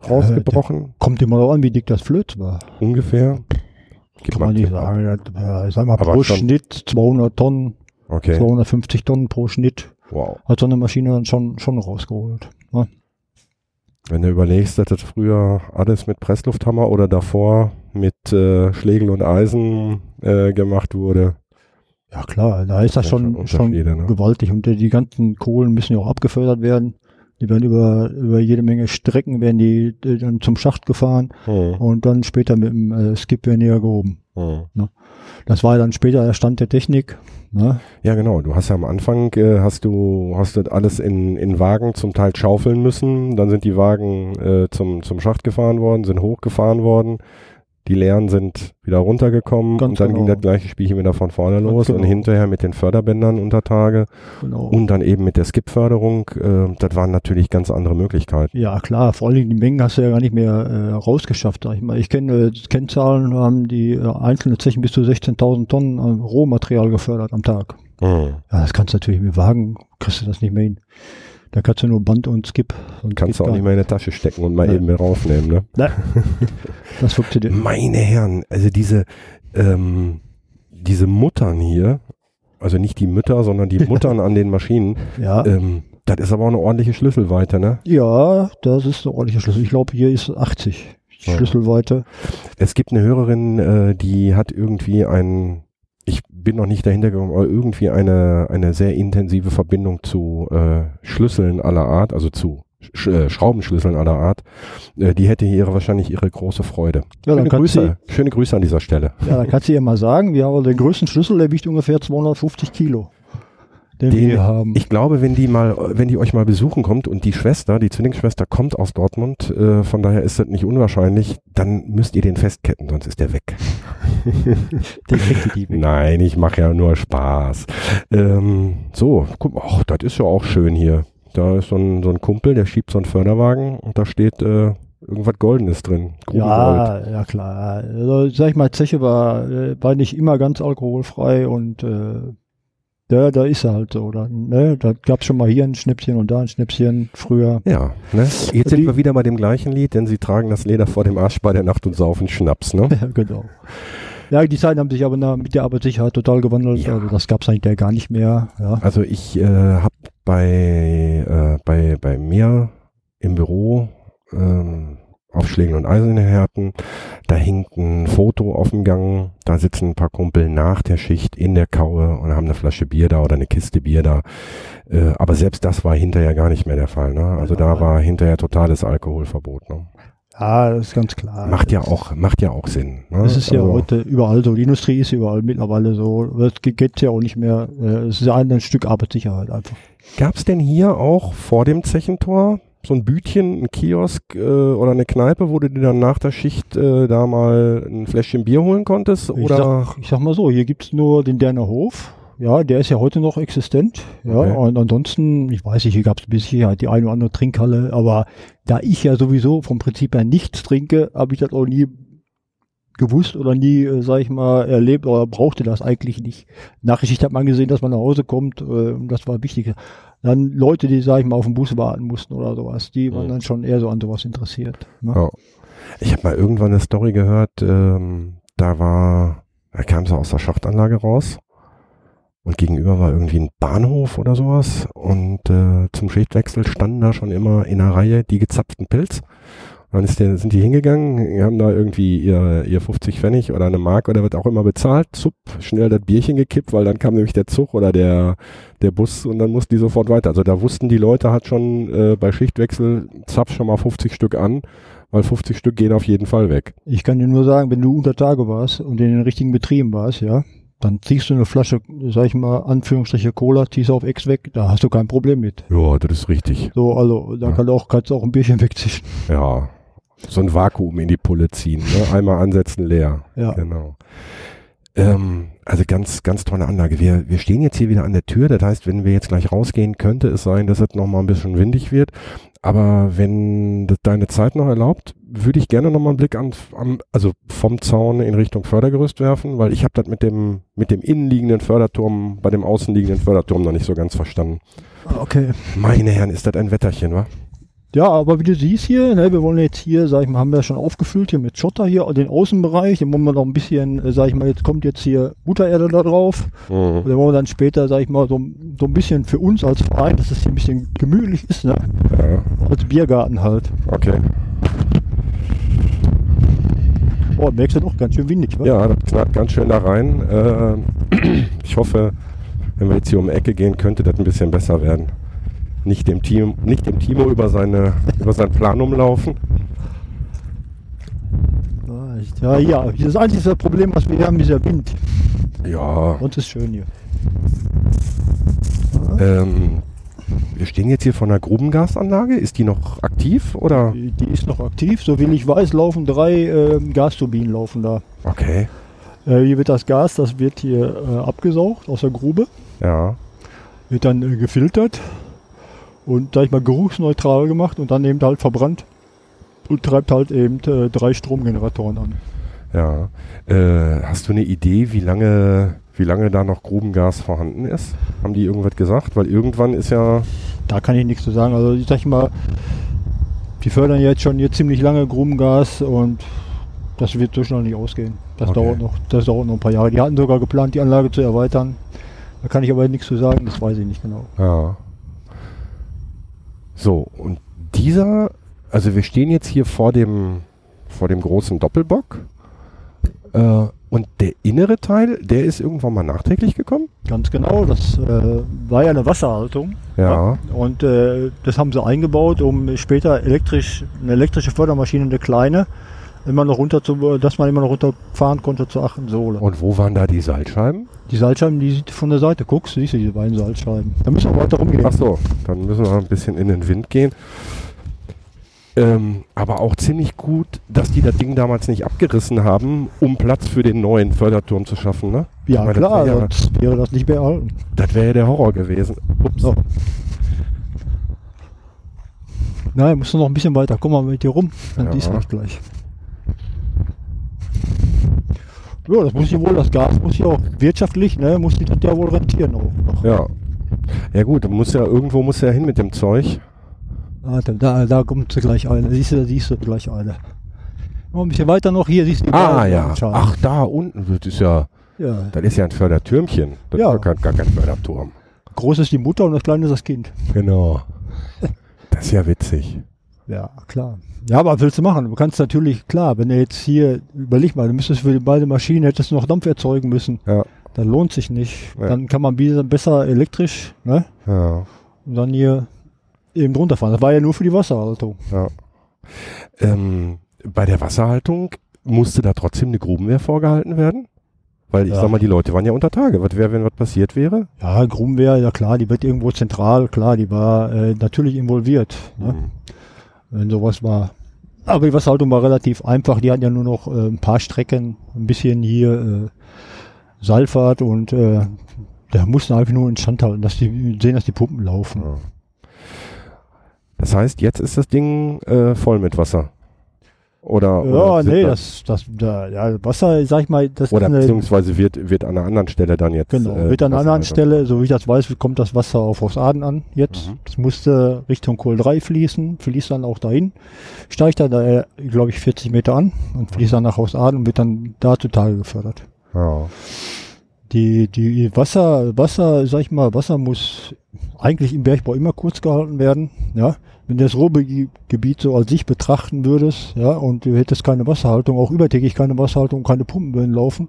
rausgebrochen? kommt immer darauf an, wie dick das Flöz war. Ungefähr? Gib Kann man nicht ab. sagen. Das, ja, ich sag mal, Aber pro schon- Schnitt 200 Tonnen, Okay, 250 Tonnen pro Schnitt. wow. Hat so eine Maschine dann schon, schon rausgeholt. Ne? Wenn du überlegst, dass das früher alles mit Presslufthammer oder davor mit äh, Schlegel und Eisen äh, gemacht wurde. Ja klar, da ist das Ja, schon, schon ne? gewaltig. Und die ganzen Kohlen müssen ja auch abgefördert werden. Die werden über, über jede Menge Strecken werden die, dann zum Schacht gefahren Hm, und dann später mit dem äh, Skip werden die ja gehoben. hm. Das war dann später der Stand der Technik. Ne? Ja, genau. Du hast ja am Anfang äh, hast du hast das alles in, in Wagen zum Teil schaufeln müssen. Dann sind die Wagen äh, zum zum Schacht gefahren worden, sind hochgefahren worden. Die leeren sind wieder runtergekommen Ganz und dann ging genau. das gleiche Spielchen wieder von vorne los und genau. hinterher mit den Förderbändern unter Tage Genau. und dann eben mit der Skip-Förderung. Äh, das waren natürlich ganz andere Möglichkeiten. Ja, klar, vor allen Dingen die Mengen hast du ja gar nicht mehr äh, rausgeschafft, sag ich mal. Ich kenne äh, Kennzahlen, haben die äh, einzelne Zechen bis zu 16.000 Tonnen Rohmaterial gefördert am Tag. Hm. Ja, das kannst du natürlich mit Wagen, kriegst du das nicht mehr hin. Da kannst du nur Band und Skip. Und Kannst du auch nicht mehr in die Tasche stecken und mal Ja. eben mit raufnehmen, ne? Nein, das funktioniert. Meine Herren, also diese, ähm, diese Muttern hier, also nicht die Mütter, sondern die Muttern an den Maschinen, Ja, ähm, das ist aber auch eine ordentliche Schlüsselweite, ne? ja, das ist ein ordentlicher Schlüssel. Ich glaube, hier ist 80 Ja. Schlüsselweite. Es gibt eine Hörerin, äh, die hat irgendwie ein, ich bin noch nicht dahinter gekommen, aber irgendwie eine, eine sehr intensive Verbindung zu äh, Schlüsseln aller Art, also zu Sch äh, Schraubenschlüsseln aller Art. Äh, die hätte hier wahrscheinlich ihre große Freude. Ja, dann schöne, Grüße, schöne Grüße an dieser Stelle. Ja, da kannst du ja mal sagen, wir haben den größten Schlüssel, der wiegt ungefähr 250 Kilo. Den, Den- wir haben. Ich glaube, wenn die mal, wenn die euch mal besuchen kommt und die Schwester, die Zwillingsschwester kommt aus Dortmund, äh, von daher ist das nicht unwahrscheinlich, dann müsst ihr den festketten, sonst ist der weg. Den kriegt die weg. Nein, ich mache ja nur Spaß. Ähm, so, guck mal, ach, das ist ja auch schön hier. Da ist so ein, so ein Kumpel, der schiebt so einen Förderwagen und da steht äh, irgendwas Goldenes drin. Ja, ja klar. Also, sag ich mal, Zeche war, äh, war nicht immer ganz alkoholfrei und äh, ja, da ist er halt so. Da, ne? da gab es schon mal hier ein Schnäpschen und da ein Schnäpschen früher. Ja, ne? Jetzt sind Die- wir wieder bei dem gleichen Lied, denn sie tragen das Leder vor dem Arsch bei der Nacht und saufen Schnaps, ne? Ja, genau. Ja, die Zeiten haben sich aber na, mit der Arbeitssicherheit total gewandelt. Ja. Also das gab es eigentlich gar nicht mehr. Ja. Also ich äh, habe bei, äh, bei, bei mir im Büro Schlägen und Eisenhärten, da hinkt ein Foto auf dem Gang, da sitzen ein paar Kumpel nach der Schicht in der Kaue und haben eine Flasche Bier da oder eine Kiste Bier da. Äh, aber selbst das war hinterher gar nicht mehr der Fall. Ne? Also da war hinterher totales Alkoholverbot. Ne? ja, das ist ganz klar. Macht ja auch, macht ja auch Sinn. Ne? Das ist ja Also- heute überall so. Die Industrie ist überall mittlerweile so. Das geht ja auch nicht mehr. Äh, Es ist ein Stück Arbeitssicherheit einfach. Gab es denn hier auch vor dem Zechentor so ein Bütchen, ein Kiosk äh, oder eine Kneipe, wo du dir dann nach der Schicht äh, da mal ein Fläschchen Bier holen konntest? Ich Oder sag, ich sag mal so, hier gibt's nur den Derner Hof. Ja, der ist ja heute noch existent. Ja, Okay. und ansonsten, ich weiß nicht, hier gab's bis Sicherheit die eine oder andere Trinkhalle, aber da ich ja sowieso vom Prinzip her nichts trinke, habe ich das auch nie gewusst oder nie, äh, sag ich mal, erlebt oder brauchte das eigentlich nicht. Nach der Schicht hat man gesehen, dass man nach Hause kommt, äh, und das war wichtig. Dann Leute, die, sag ich mal, auf den Bus warten mussten oder sowas, die waren dann schon eher so an sowas interessiert. Ne? Ja. ich habe mal irgendwann eine Story gehört, ähm, da war, da kam sie aus der Schachtanlage raus und gegenüber war irgendwie ein Bahnhof oder sowas und äh, zum Schichtwechsel standen da schon immer in einer Reihe die gezapften Pilz Dann ist der, sind die hingegangen, haben da irgendwie ihr, ihr 50 Pfennig oder eine Mark oder was auch immer bezahlt, zupp, schnell das Bierchen gekippt, weil dann kam nämlich der Zug oder der, der Bus und dann mussten die sofort weiter. Also da wussten die Leute halt schon äh, bei Schichtwechsel, zapf schon mal 50 Stück an, weil 50 Stück gehen auf jeden Fall weg. Ich kann dir nur sagen, wenn du unter Tage warst und in den richtigen Betrieben warst, ja, dann ziehst du eine Flasche, sag ich mal, Anführungsstriche Cola, ziehst auf Ex weg, da hast du kein Problem mit. Ja, das ist richtig. So, also, da Ja. kann auch, kannst du auch ein Bierchen wegzischen. Ja. So ein Vakuum in die Pulle ziehen, ne? Einmal ansetzen, leer. Ja. Genau. Ähm, also ganz, ganz tolle Anlage. Wir, wir stehen jetzt hier wieder an der Tür. Das heißt, wenn wir jetzt gleich rausgehen, könnte es sein, dass es nochmal ein bisschen windig wird. Aber wenn das deine Zeit noch erlaubt, würde ich gerne nochmal einen Blick an, am, also vom Zaun in Richtung Fördergerüst werfen, weil ich habe das mit dem, mit dem innenliegenden Förderturm, bei dem außenliegenden Förderturm noch nicht so ganz verstanden. Okay. Meine Herren, ist das ein Wetterchen, wa? Ja, aber wie du siehst hier, ne, wir wollen jetzt hier, sag ich mal, haben wir schon aufgefüllt hier mit Schotter hier, den Außenbereich, den wollen wir noch ein bisschen, äh, sag ich mal, jetzt kommt jetzt hier Buttererde da drauf. Mhm. Und dann wollen wir dann später, sag ich mal, so, so ein bisschen für uns als Verein, dass es hier ein bisschen gemütlich ist, ne? Ja, Als Biergarten halt. okay. Oh, merkst du doch ganz schön windig, wa? Ja, das knallt ganz schön da rein. Äh, ich hoffe, wenn wir jetzt hier um die Ecke gehen, könnte das ein bisschen besser werden. Nicht dem, Team, nicht dem Timo über, seine, über seinen Plan umlaufen. Ja, ja, das einzige Problem, was wir haben, ist der Wind. Ja, Und es ist schön hier. ähm, wir stehen jetzt hier vor einer Grubengasanlage. Ist die noch aktiv oder? Die, die ist noch aktiv. So wie ich weiß, laufen drei ähm, Gasturbinen laufen da. Okay, Äh, hier wird das Gas, das wird hier äh, abgesaugt aus der Grube, ja. wird dann äh, gefiltert und, sag ich mal, geruchsneutral gemacht und dann eben halt verbrannt und treibt halt eben äh, drei Stromgeneratoren an. Ja. Äh, hast du eine Idee, wie lange, wie lange da noch Grubengas vorhanden ist? Haben die irgendwas gesagt? Weil irgendwann ist ja. Da kann ich nichts zu sagen. Also ich sag mal, die fördern jetzt schon hier ziemlich lange Grubengas und das wird so schnell nicht ausgehen. Das Okay. dauert noch, das dauert noch ein paar Jahre. Die hatten sogar geplant, die Anlage zu erweitern. Da kann ich aber nichts zu sagen, das weiß ich nicht genau. Ja. So, und dieser, also wir stehen jetzt hier vor dem, vor dem großen Doppelbock. Äh, und der innere Teil, der ist irgendwann mal nachträglich gekommen? Ganz genau, das äh, war ja eine Wasserhaltung. Ja. Und äh, das haben sie eingebaut, um später elektrisch, eine elektrische Fördermaschine, eine kleine, immer noch runter zu, dass man immer noch runterfahren konnte zur achten Sohle. Und wo waren da die Salzscheiben? Die Salzscheiben, die sieht von der Seite, guckst, siehst du diese beiden Salzscheiben. Da müssen wir weiter rumgehen. Ach so, dann müssen wir ein bisschen in den Wind gehen. Ähm, aber auch ziemlich gut, dass die das Ding damals nicht abgerissen haben, um Platz für den neuen Förderturm zu schaffen, ne? Ja, meine, klar, Das wäre sonst wäre das nicht mehr erhalten. das wär ja der Horror gewesen. Ups. So. Nein, musst du noch ein bisschen weiter. Komm mal mit dir rum, dann Ja. du das gleich. Ja, das muss ja wohl, das Gas muss ja auch wirtschaftlich, ne, muss sich das ja wohl rentieren auch noch. Ja. Ja gut, dann muss ja irgendwo muss ja hin mit dem Zeug. Ah, da, da, kommt gleich eine. Siehst du, da siehst du gleich eine. Noch ein bisschen weiter noch, hier siehst du die Ah ja. Ach, da unten, das ist ja, ja. das ist ja ein Fördertürmchen. Das Ja. ist gar, gar kein Förderturm. Groß ist die Mutter und das kleine ist das Kind. Genau. Das ist ja witzig. Ja, klar. Ja, aber was willst du machen? Du kannst natürlich, klar, wenn du jetzt hier, überleg mal, du müsstest für beide Maschinen, hättest du noch Dampf erzeugen müssen. Ja. Dann lohnt sich nicht. Ja. Dann kann man besser elektrisch, ne? Ja. Und dann hier eben drunter fahren. Das war ja nur für die Wasserhaltung. ja. Ähm, bei der Wasserhaltung musste da trotzdem eine Grubenwehr vorgehalten werden? Weil ich Ja. sag mal, die Leute waren ja unter Tage. Was wäre, wenn was passiert wäre? Ja, Grubenwehr, ja klar, die wird irgendwo zentral, klar, die war äh, natürlich involviert, ne? Hm. Wenn sowas war. Aber die Wasserhaltung war relativ einfach. Die hatten ja nur noch äh, ein paar Strecken, ein bisschen hier äh, Seilfahrt und äh, da mussten einfach nur Stand halten, dass die sehen, dass die Pumpen laufen. Ja. Das heißt, jetzt ist das Ding äh, voll mit Wasser. Oder, Ja, oder nee, das- das, das, da, ja, Wasser, sag ich mal, das Oder eine, beziehungsweise wird, wird an einer anderen Stelle dann jetzt. genau, äh, wird an einer anderen Wasserhaltung. Stelle, so wie ich das weiß, kommt das Wasser auf Rosaden an jetzt. Mhm. Das musste Richtung Kohl 3 fließen, fließt dann auch dahin, steigt dann, äh, glaube ich, 40 Meter an und fließt dann nach Rosaden und wird dann da zutage gefördert. Ja. Die, die Wasser, Wasser, sag ich mal, Wasser muss eigentlich im Bergbau immer kurz gehalten werden, ja. Wenn du das Ruhrgebiet so als sich betrachten würdest, ja, und du hättest keine Wasserhaltung, auch übertägig keine Wasserhaltung, keine Pumpen würden laufen,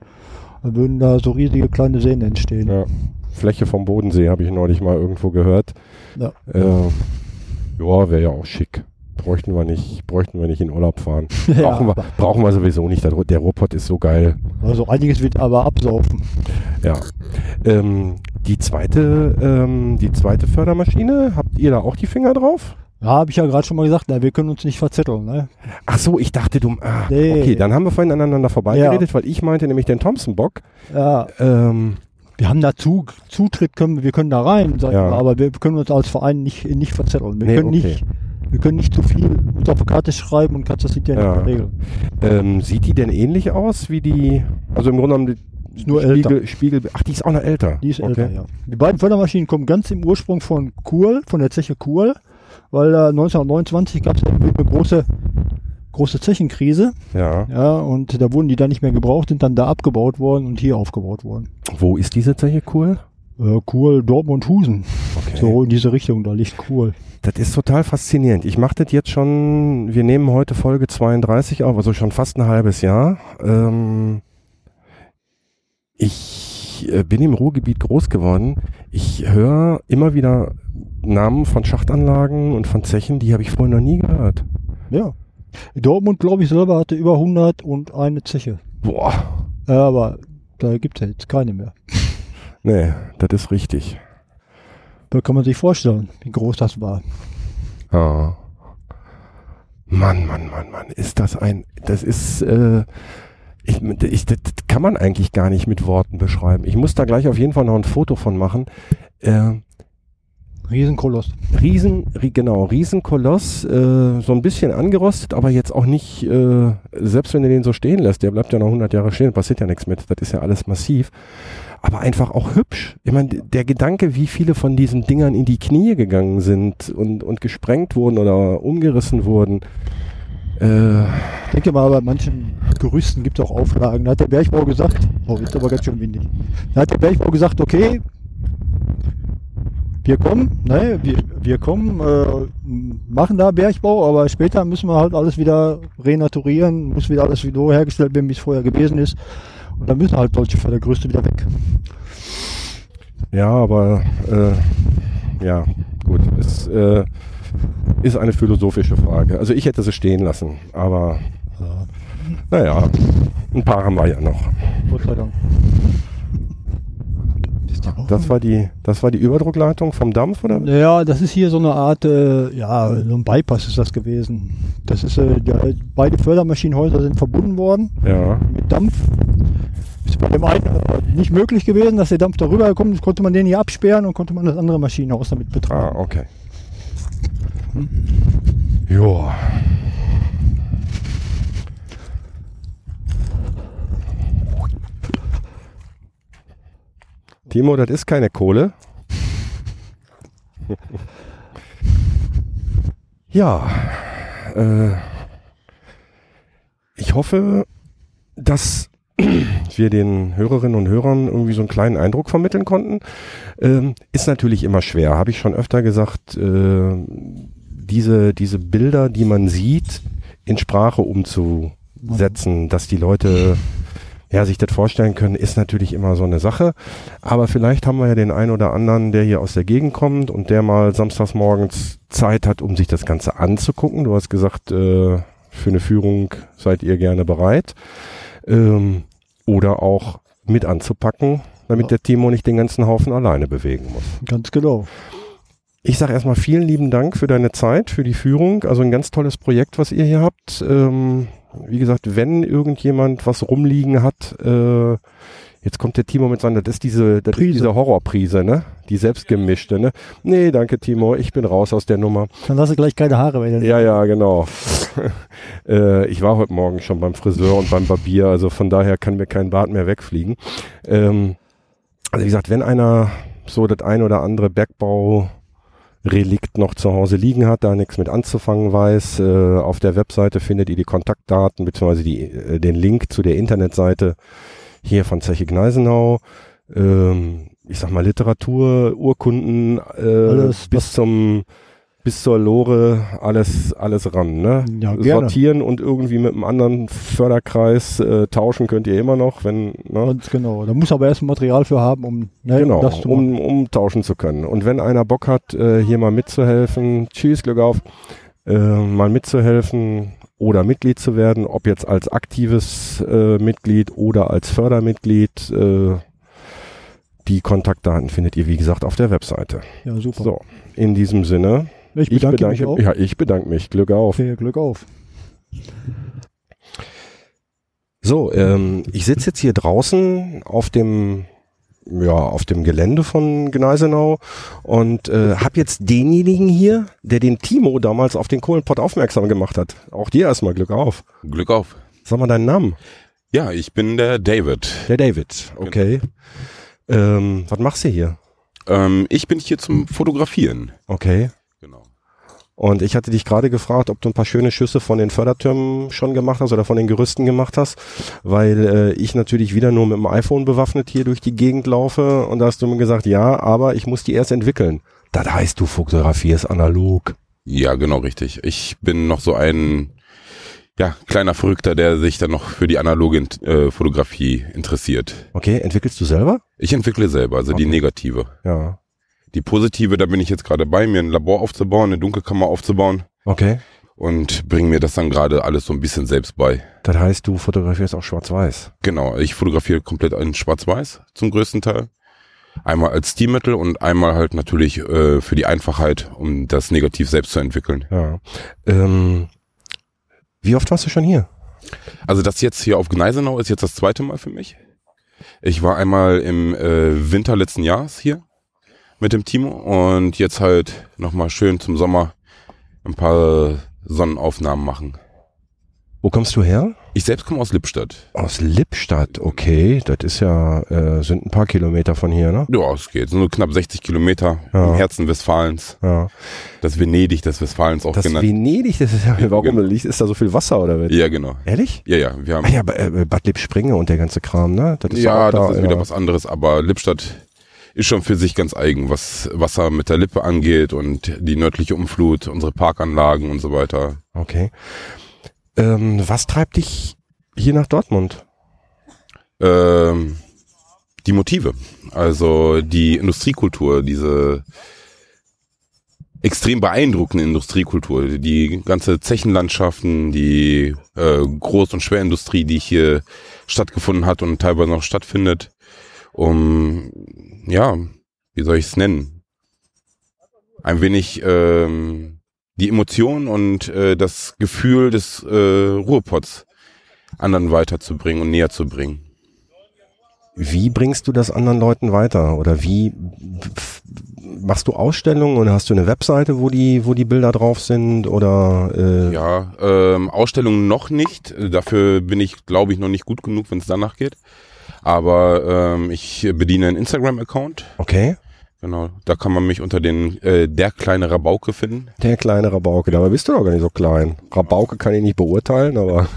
dann würden da so riesige kleine Seen entstehen. Ja. Fläche vom Bodensee habe ich neulich mal irgendwo gehört. Ja. Äh, ja, wäre ja auch schick. Bräuchten wir nicht, bräuchten wir nicht in Urlaub fahren. Ja, Brauchen, wir, aber- brauchen wir sowieso nicht. Der, Ruhrpott ist so geil. Also einiges wird aber absaufen. Ja. Ähm, die zweite, ähm, die zweite Fördermaschine, habt ihr da auch die Finger drauf? Ja, habe ich ja gerade schon mal gesagt, na, wir können uns nicht verzetteln, ne? Ach so, ich dachte du. Ah, Nee. Okay, dann haben wir vorhin aneinander vorbeigeredet, weil ich meinte nämlich den Thompson-Bock. Ja, Ähm, wir haben da Zu- Zutritt, können, wir können da rein, sag ich Ja. mal, aber wir können uns als Verein nicht, nicht verzetteln. Wir Nee, können okay. nicht, wir können nicht zu viel uns auf der Karte schreiben und das hinterher Ja. nicht regeln. ähm, sieht die denn ähnlich aus wie die, also im Grunde genommen die Ist nur Spiegel, älter. Spiegel, ach, die ist auch noch älter. Die ist okay. älter, ja. Die beiden Fördermaschinen kommen ganz im Ursprung von Kuhl, von der Zeche Kuhl, weil da 1929 gab es eine große, große Zechenkrise, Ja. ja, und da wurden die dann nicht mehr gebraucht, sind dann da abgebaut worden und hier aufgebaut worden. Wo ist diese Zeche cool? Äh, Kuhl, Dortmund, Husen. Okay. So in diese Richtung, da liegt Kuhl. Das ist total faszinierend. Ich mache das jetzt schon, wir nehmen heute Folge 32 auf, also schon fast ein halbes Jahr. Ähm, ich äh, bin im Ruhrgebiet groß geworden. Ich höre immer wieder Namen von Schachtanlagen und von Zechen, die habe ich vorher noch nie gehört. Ja. Dortmund, glaube ich, selber hatte über 100 und eine Zeche. Boah, Ja, aber da gibt es jetzt keine mehr. nee, das ist richtig. Da kann man sich vorstellen, wie groß das war. Ah. Mann, Mann, Mann, Mann, ist das ein, das ist, äh, ich, ich, das kann man eigentlich gar nicht mit Worten beschreiben. Ich muss da gleich auf jeden Fall noch ein Foto von machen. Äh, Riesenkoloss. Riesen, ri- genau, Riesenkoloss, äh, so ein bisschen angerostet, aber jetzt auch nicht, äh, selbst wenn du den so stehen lässt, der bleibt ja noch 100 Jahre stehen, passiert ja nichts mit, das ist ja alles massiv, aber einfach auch hübsch. Ich meine, der Gedanke, wie viele von diesen Dingern in die Knie gegangen sind und, und gesprengt wurden oder umgerissen wurden, äh, Ich denke mal, bei manchen Gerüsten gibt es auch Auflagen. Da hat der Bergbau gesagt, oh, ist aber ganz schön windig. Da hat der Bergbau gesagt, okay, wir kommen, ne, wir, wir kommen, äh, machen da Bergbau, aber später müssen wir halt alles wieder renaturieren, muss wieder alles wieder hergestellt werden, wie es vorher gewesen ist. Und dann müssen halt solche Fördergerüste wieder weg. ja, aber, äh, ja, gut, es äh, ist eine philosophische Frage. Also ich hätte sie stehen lassen, aber Ja, Naja, ein paar haben wir ja noch. Gott sei Dank. Das war die, das war die Überdruckleitung vom Dampf, oder? Ja, das ist hier so eine Art, äh, ja, so ein Bypass ist das gewesen. Das ist, äh, der, beide Fördermaschinenhäuser sind verbunden worden Ja. mit Dampf. Ist bei dem einen äh, nicht möglich gewesen, dass der Dampf darüber kommt, konnte man den hier absperren und konnte man das andere Maschinenhaus damit Ah, betreiben. Okay. Joa. Timo, das ist keine Kohle. ja, äh, ich hoffe, dass wir den Hörerinnen und Hörern irgendwie so einen kleinen Eindruck vermitteln konnten. Ähm, ist natürlich immer schwer, habe ich schon öfter gesagt, äh, diese, diese Bilder, die man sieht, in Sprache umzusetzen, dass die Leute ja, sich das vorstellen können, ist natürlich immer so eine Sache. Aber vielleicht haben wir ja den einen oder anderen, der hier aus der Gegend kommt und der mal samstags morgens Zeit hat, um sich das Ganze anzugucken. Du hast gesagt, äh, für eine Führung seid ihr gerne bereit. Ähm, oder auch mit anzupacken, damit der Timo nicht den ganzen Haufen alleine bewegen muss. Ganz genau. Ich sage erstmal vielen lieben Dank für deine Zeit, für die Führung. Also ein ganz tolles Projekt, was ihr hier habt. Ähm, wie gesagt, wenn irgendjemand was rumliegen hat, äh, jetzt kommt der Timo mit seiner, das ist diese, das ist Prise. diese Horrorprise, ne? Die selbstgemischte, ne? Nee, danke Timo, ich bin raus aus der Nummer. Dann lasse gleich keine Haare mehr. Ja, ja, genau. äh, ich war heute Morgen schon beim Friseur und beim Barbier, also von daher kann mir kein Bart mehr wegfliegen. Ähm, also wie gesagt, wenn einer so das ein oder andere Bergbau Relikt noch zu Hause liegen hat, da nichts mit anzufangen weiß. Äh, auf der Webseite findet ihr die Kontaktdaten bzw. Die, äh, den Link zu der Internetseite hier von Zeche Gneisenau. ähm, ich sag mal Literatur, Urkunden, äh, Alles, bis zum bis zur Lore alles alles ran, ne? Ja, gerne. Sortieren und irgendwie mit einem anderen Förderkreis äh, tauschen könnt ihr immer noch, wenn ne? Ganz genau. Da muss aber erst Material für haben, um ne, Genau, das zu machen. um, um tauschen zu können. Und wenn einer Bock hat, äh, hier mal mitzuhelfen, tschüss, Glück auf, äh, mal mitzuhelfen oder Mitglied zu werden, ob jetzt als aktives äh, Mitglied oder als Fördermitglied, äh, die Kontaktdaten findet ihr, wie gesagt, auf der Webseite. Ja, super. So, in diesem Sinne, ich bedanke, mich auch. ja, ich bedanke mich. Glück auf. Okay, Glück auf. So, ähm, ich sitze jetzt hier draußen auf dem ja, auf dem Gelände von Gneisenau und äh, habe jetzt denjenigen hier, der den Timo damals auf den Kohlenpott aufmerksam gemacht hat. Auch dir erstmal Glück auf. Glück auf. Sag mal deinen Namen. Ja, ich bin der David. Der David. Okay. Ähm, was machst du hier? Ähm, ich bin hier zum Fotografieren. Okay. Und ich hatte dich gerade gefragt, ob du ein paar schöne Schüsse von den Fördertürmen schon gemacht hast oder von den Gerüsten gemacht hast, weil äh, ich natürlich wieder nur mit dem iPhone bewaffnet hier durch die Gegend laufe und da hast du mir gesagt, ja, aber ich muss die erst entwickeln. Das heißt, du fotografierst analog. Ja, genau richtig. Ich bin noch so ein ja, kleiner Verrückter, der sich dann noch für die analoge äh, Fotografie interessiert. Okay, entwickelst du selber? Ich entwickle selber, also die Okay. negative. Ja. Die positive, da bin ich jetzt gerade bei, mir ein Labor aufzubauen, eine Dunkelkammer aufzubauen Okay. und bringe mir das dann gerade alles so ein bisschen selbst bei. Das heißt, du fotografierst auch schwarz-weiß. Genau, ich fotografiere komplett in Schwarz-Weiß zum größten Teil. Einmal als Stilmittel und einmal halt natürlich äh, für die Einfachheit, um das Negativ selbst zu entwickeln. Ja. Ähm, wie oft warst du schon hier? Also das jetzt hier auf Gneisenau ist jetzt das zweite Mal für mich. Ich war einmal im äh, Winter letzten Jahres hier mit dem Timo und jetzt halt nochmal schön zum Sommer ein paar Sonnenaufnahmen machen. Wo kommst du her? Ich selbst komme aus Lippstadt. Aus Lippstadt, okay. Das ist ja, äh, sind ein paar Kilometer von hier, ne? Ja, es geht. Nur knapp 60 Kilometer Ja. im Herzen Westfalens. Ja. Das Venedig des Westfalens auch Das genannt. Venedig, das ist ja, warum Genau. liegt, ist da so viel Wasser oder was? ja, genau. Ehrlich? Ja, ja, wir haben Ah ja, äh, Bad Lippspringe und der ganze Kram, ne? Das ja, auch das da, ist wieder was anderes, aber Lippstadt ist schon für sich ganz eigen, was Wasser mit der Lippe angeht und die nördliche Umflut, unsere Parkanlagen und so weiter. Okay. Ähm, was treibt dich hier nach Dortmund? Ähm, die Motive, also die Industriekultur, diese extrem beeindruckende Industriekultur, die ganze Zechenlandschaften, die äh, Groß- und Schwerindustrie, die hier stattgefunden hat und teilweise noch stattfindet, um, ja, wie soll ich es nennen? Ein wenig ähm, die Emotion und äh, das Gefühl des äh, Ruhrpots anderen weiterzubringen und näher zu bringen. Wie bringst du das anderen Leuten weiter? Oder wie machst du Ausstellungen oder hast du eine Webseite, wo die, wo die Bilder drauf sind? Oder äh, Ja, ähm, Ausstellungen noch nicht. Dafür bin ich, glaube ich, noch nicht gut genug, wenn es danach geht. Aber ähm, ich bediene einen Instagram-Account. okay. Genau, da kann man mich unter den äh, der kleine Rabauke finden. Der kleine Rabauke, dabei bist du doch gar nicht so klein. Rabauke kann ich nicht beurteilen, aber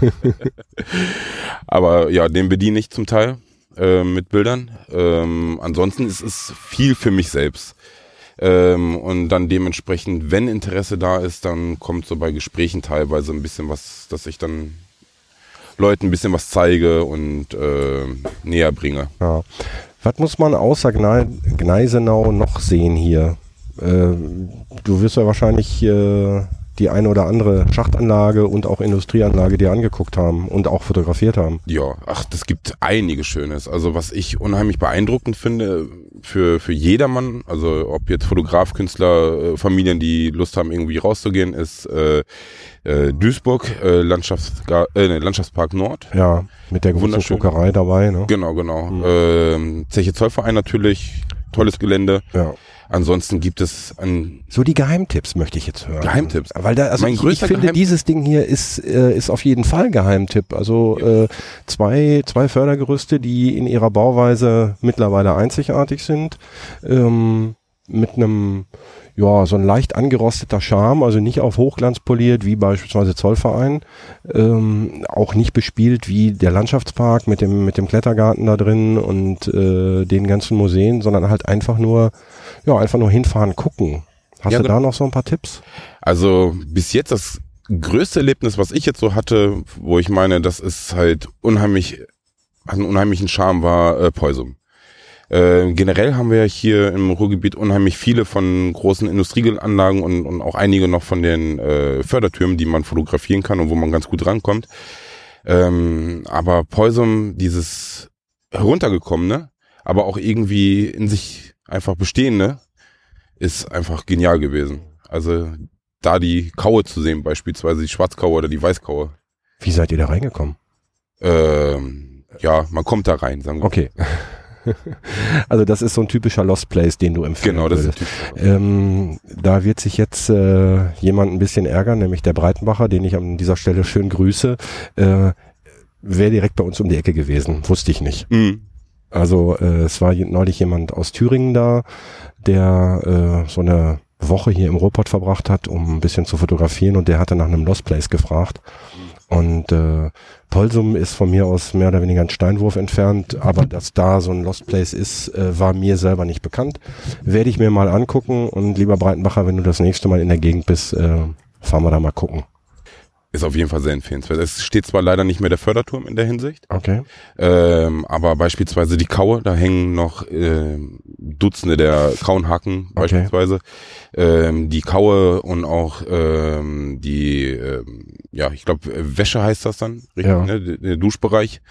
Aber ja, den bediene ich zum Teil äh, mit Bildern. Ähm, ansonsten ist es viel für mich selbst. Ähm, und dann dementsprechend, wenn Interesse da ist, dann kommt so bei Gesprächen teilweise ein bisschen was, dass ich dann Leuten ein bisschen was zeige und äh, näher bringe. ja. Was muss man außer Gnei Gneisenau noch sehen hier? Äh, du wirst ja wahrscheinlich äh, die eine oder andere Schachtanlage und auch Industrieanlage dir angeguckt haben und auch fotografiert haben. Ja, ach, das gibt einiges Schönes. Also was ich unheimlich beeindruckend finde für, für jedermann, also ob jetzt Fotograf, Künstler, äh, Familien, die Lust haben, irgendwie rauszugehen, ist äh, äh, Duisburg, äh, Landschaftsga äh, ne, Landschaftspark Nord. Ja, mit der großen. Kokerei dabei, ne? Genau, genau. Ähm, Zeche Zollverein natürlich, tolles Gelände. Ja. Ansonsten gibt es ein So die Geheimtipps möchte ich jetzt hören. Geheimtipps. Weil da, also Mein ich, ich finde, Geheim- dieses Ding hier ist, äh, ist auf jeden Fall Geheimtipp. Also äh, zwei, zwei Fördergerüste, die in ihrer Bauweise mittlerweile einzigartig sind, ähm, mit einem ja, so ein leicht angerosteter Charme, also nicht auf Hochglanz poliert, wie beispielsweise Zollverein, ähm, auch nicht bespielt wie der Landschaftspark mit dem, mit dem Klettergarten da drin und äh, den ganzen Museen, sondern halt einfach nur, ja, einfach nur hinfahren, gucken. Hast Ja, du genau. da noch so ein paar Tipps? Also bis jetzt das größte Erlebnis, was ich jetzt so hatte, wo ich meine, das ist halt unheimlich, hat einen unheimlichen Charme, war äh, Peusum. Äh, generell haben wir hier im Ruhrgebiet unheimlich viele von großen Industrieanlagen und, und auch einige noch von den äh, Fördertürmen, die man fotografieren kann und wo man ganz gut rankommt. Ähm, aber Peusum, dieses heruntergekommene, aber auch irgendwie in sich einfach bestehende, ist einfach genial gewesen. Also da die Kaue zu sehen, beispielsweise die Schwarzkaue oder die Weißkaue. Wie seid ihr da reingekommen? Ähm, ja, man kommt da rein, sagen wir. Okay. also das ist so ein typischer Lost Place, den du empfiehlst. Genau, das ist würdest. Ähm, da wird sich jetzt äh, jemand ein bisschen ärgern, nämlich der Breitenbacher, den ich an dieser Stelle schön grüße. Äh, Wäre direkt bei uns um die Ecke gewesen, wusste ich nicht. Mhm. Also äh, es war neulich jemand aus Thüringen da, der äh, so eine Woche hier im Ruhrpott verbracht hat, um ein bisschen zu fotografieren und der hatte nach einem Lost Place gefragt. Und äh, Polsum ist von mir aus mehr oder weniger ein Steinwurf entfernt, aber dass da so ein Lost Place ist, äh, war mir selber nicht bekannt. Werde ich mir mal angucken und lieber Breitenbacher, wenn du das nächste Mal in der Gegend bist, äh, fahren wir da mal gucken. Ist auf jeden Fall sehr empfehlenswert. Es steht zwar leider nicht mehr der Förderturm in der Hinsicht, Okay. ähm, aber beispielsweise die Kaue, da hängen noch ähm, Dutzende der Kauenhaken beispielsweise. Ähm, die Kaue und auch ähm, die, ähm, ja, ich glaube, Wäsche heißt das dann, richtig, Ja. ne? Der Duschbereich.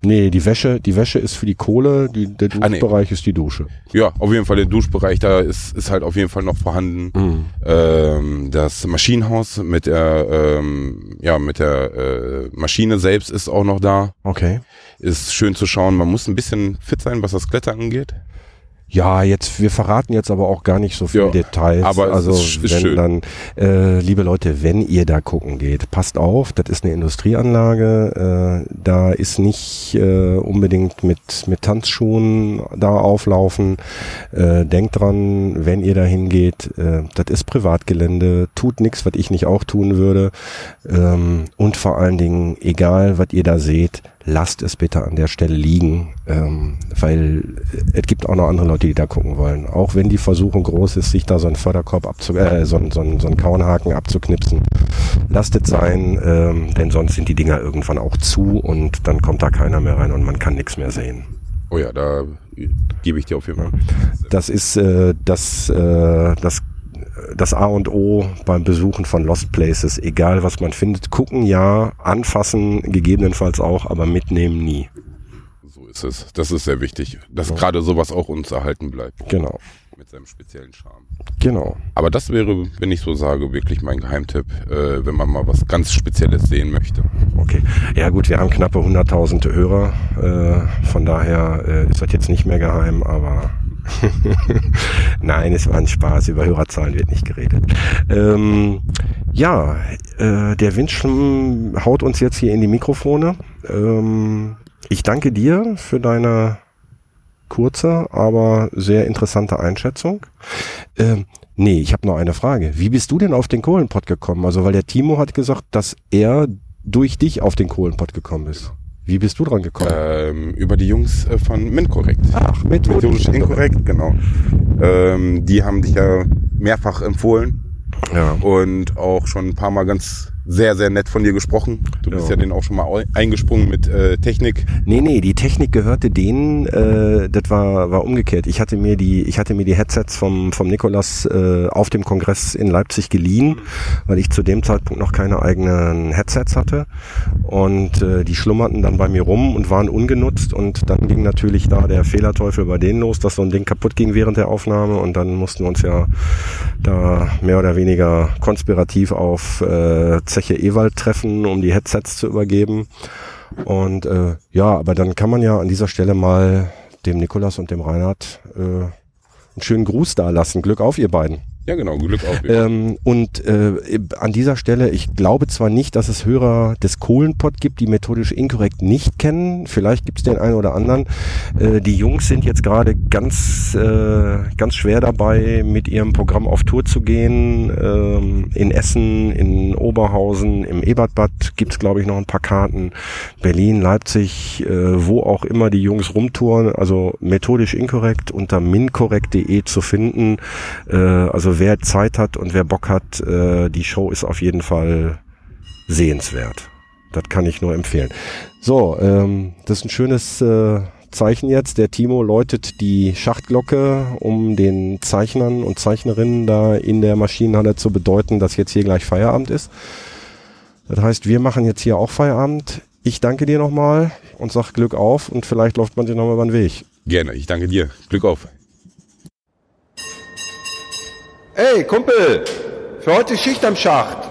Nee, die Wäsche, die Wäsche ist für die Kohle, die, der Ah, nee. Duschbereich ist die Dusche. Ja, auf jeden Fall der Duschbereich, da ist, ist halt auf jeden Fall noch vorhanden. Mhm. Ähm, das Maschinenhaus mit der, ähm, ja, mit der äh, Maschine selbst ist auch noch da. Okay. Ist schön zu schauen. Man muss ein bisschen fit sein, was das Klettern angeht. Ja, jetzt, wir verraten jetzt aber auch gar nicht so viele Ja, Details. aber es also, ist- ist wenn schön. dann, äh, liebe Leute, wenn ihr da gucken geht, passt auf, das ist eine Industrieanlage, äh, da ist nicht äh, unbedingt mit, mit Tanzschuhen da auflaufen. Äh, denkt dran, wenn ihr da hingeht, äh, das ist Privatgelände, tut nichts, was ich nicht auch tun würde. Ähm, und vor allen Dingen, egal was ihr da seht, lasst es bitte an der Stelle liegen, ähm, weil äh, es gibt auch noch andere Leute, die da gucken wollen. Auch wenn die Versuchung groß ist, sich da so einen Förderkorb abzu, äh, so, einen- so, so einen Kauenhaken abzuknipsen, lasst es sein, ähm, denn sonst sind die Dinger irgendwann auch zu und dann kommt da keiner mehr rein und man kann nichts mehr sehen. Oh ja, da gebe ich dir auf jeden Fall. Das ist äh, das, äh, das, das A und O beim Besuchen von Lost Places. Egal, was man findet, gucken ja, anfassen gegebenenfalls auch, aber mitnehmen nie. So ist es. Das ist sehr wichtig, dass gerade sowas auch uns erhalten bleibt. Genau, Mit seinem speziellen Charme. genau. Aber das wäre, wenn ich so sage, wirklich mein Geheimtipp, äh, wenn man mal was ganz Spezielles sehen möchte. Okay. Ja gut, wir haben knappe 100.000 Hörer. Äh, von daher äh, ist das jetzt nicht mehr geheim, aber nein, es war ein Spaß. Über Hörerzahlen wird nicht geredet. Ähm, ja, äh, der Wind schm- haut uns jetzt hier in die Mikrofone. Ähm, ich danke dir für deine kurze, aber sehr interessante Einschätzung. Ähm, nee, ich habe noch eine Frage. Wie bist du denn auf den Kohlenpott gekommen? Also, weil der Timo hat gesagt, dass er durch dich auf den Kohlenpott gekommen ist. Wie bist du dran gekommen? Ähm, über die Jungs äh, von Minkorrekt. Ach, mit Methodisch inkorrekt, genau. Ähm, die haben dich ja mehrfach empfohlen Ja. und auch schon ein paar Mal ganz sehr, sehr nett von dir gesprochen. Du bist Ja. ja denen auch schon mal eingesprungen mit äh, Technik. Nee, nee, die Technik gehörte denen, äh, das war, war umgekehrt. Ich hatte mir die, ich hatte mir die Headsets vom, vom Nikolas äh, auf dem Kongress in Leipzig geliehen, weil ich zu dem Zeitpunkt noch keine eigenen Headsets hatte. Und äh, die schlummerten dann bei mir rum und waren ungenutzt. Und dann ging natürlich da der Fehlerteufel bei denen los, dass so ein Ding kaputt ging während der Aufnahme. Und dann mussten wir uns ja da mehr oder weniger konspirativ auf äh, Zeche Ewald treffen, um die Headsets zu übergeben. Und äh, ja, aber dann kann man ja an dieser Stelle mal dem Nikolas und dem Reinhard äh, einen schönen Gruß da lassen. Glück auf, ihr beiden. Ja, genau, Glück auf. Ähm, und äh, an dieser Stelle, ich glaube zwar nicht, dass es Hörer des Kohlenpott gibt, die methodisch inkorrekt nicht kennen. Vielleicht gibt es den einen oder anderen. Äh, die Jungs sind jetzt gerade ganz, äh, ganz schwer dabei, mit ihrem Programm auf Tour zu gehen. Ähm, in Essen, in Oberhausen, im Ebertbad gibt es, glaube ich, noch ein paar Karten. Berlin, Leipzig, äh, wo auch immer die Jungs rumtouren. Also methodisch inkorrekt unter minkorrekt.de zu finden. Äh, also wer Zeit hat und wer Bock hat, äh, die Show ist auf jeden Fall sehenswert. Das kann ich nur empfehlen. So, ähm, das ist ein schönes äh, Zeichen jetzt. Der Timo läutet die Schachtglocke, um den Zeichnern und Zeichnerinnen da in der Maschinenhalle zu bedeuten, dass jetzt hier gleich Feierabend ist. Das heißt, wir machen jetzt hier auch Feierabend. Ich danke dir nochmal und sag Glück auf und vielleicht läuft man dir nochmal über den Weg. Gerne, ich danke dir. Glück auf. Ey, Kumpel, für heute Schicht am Schacht.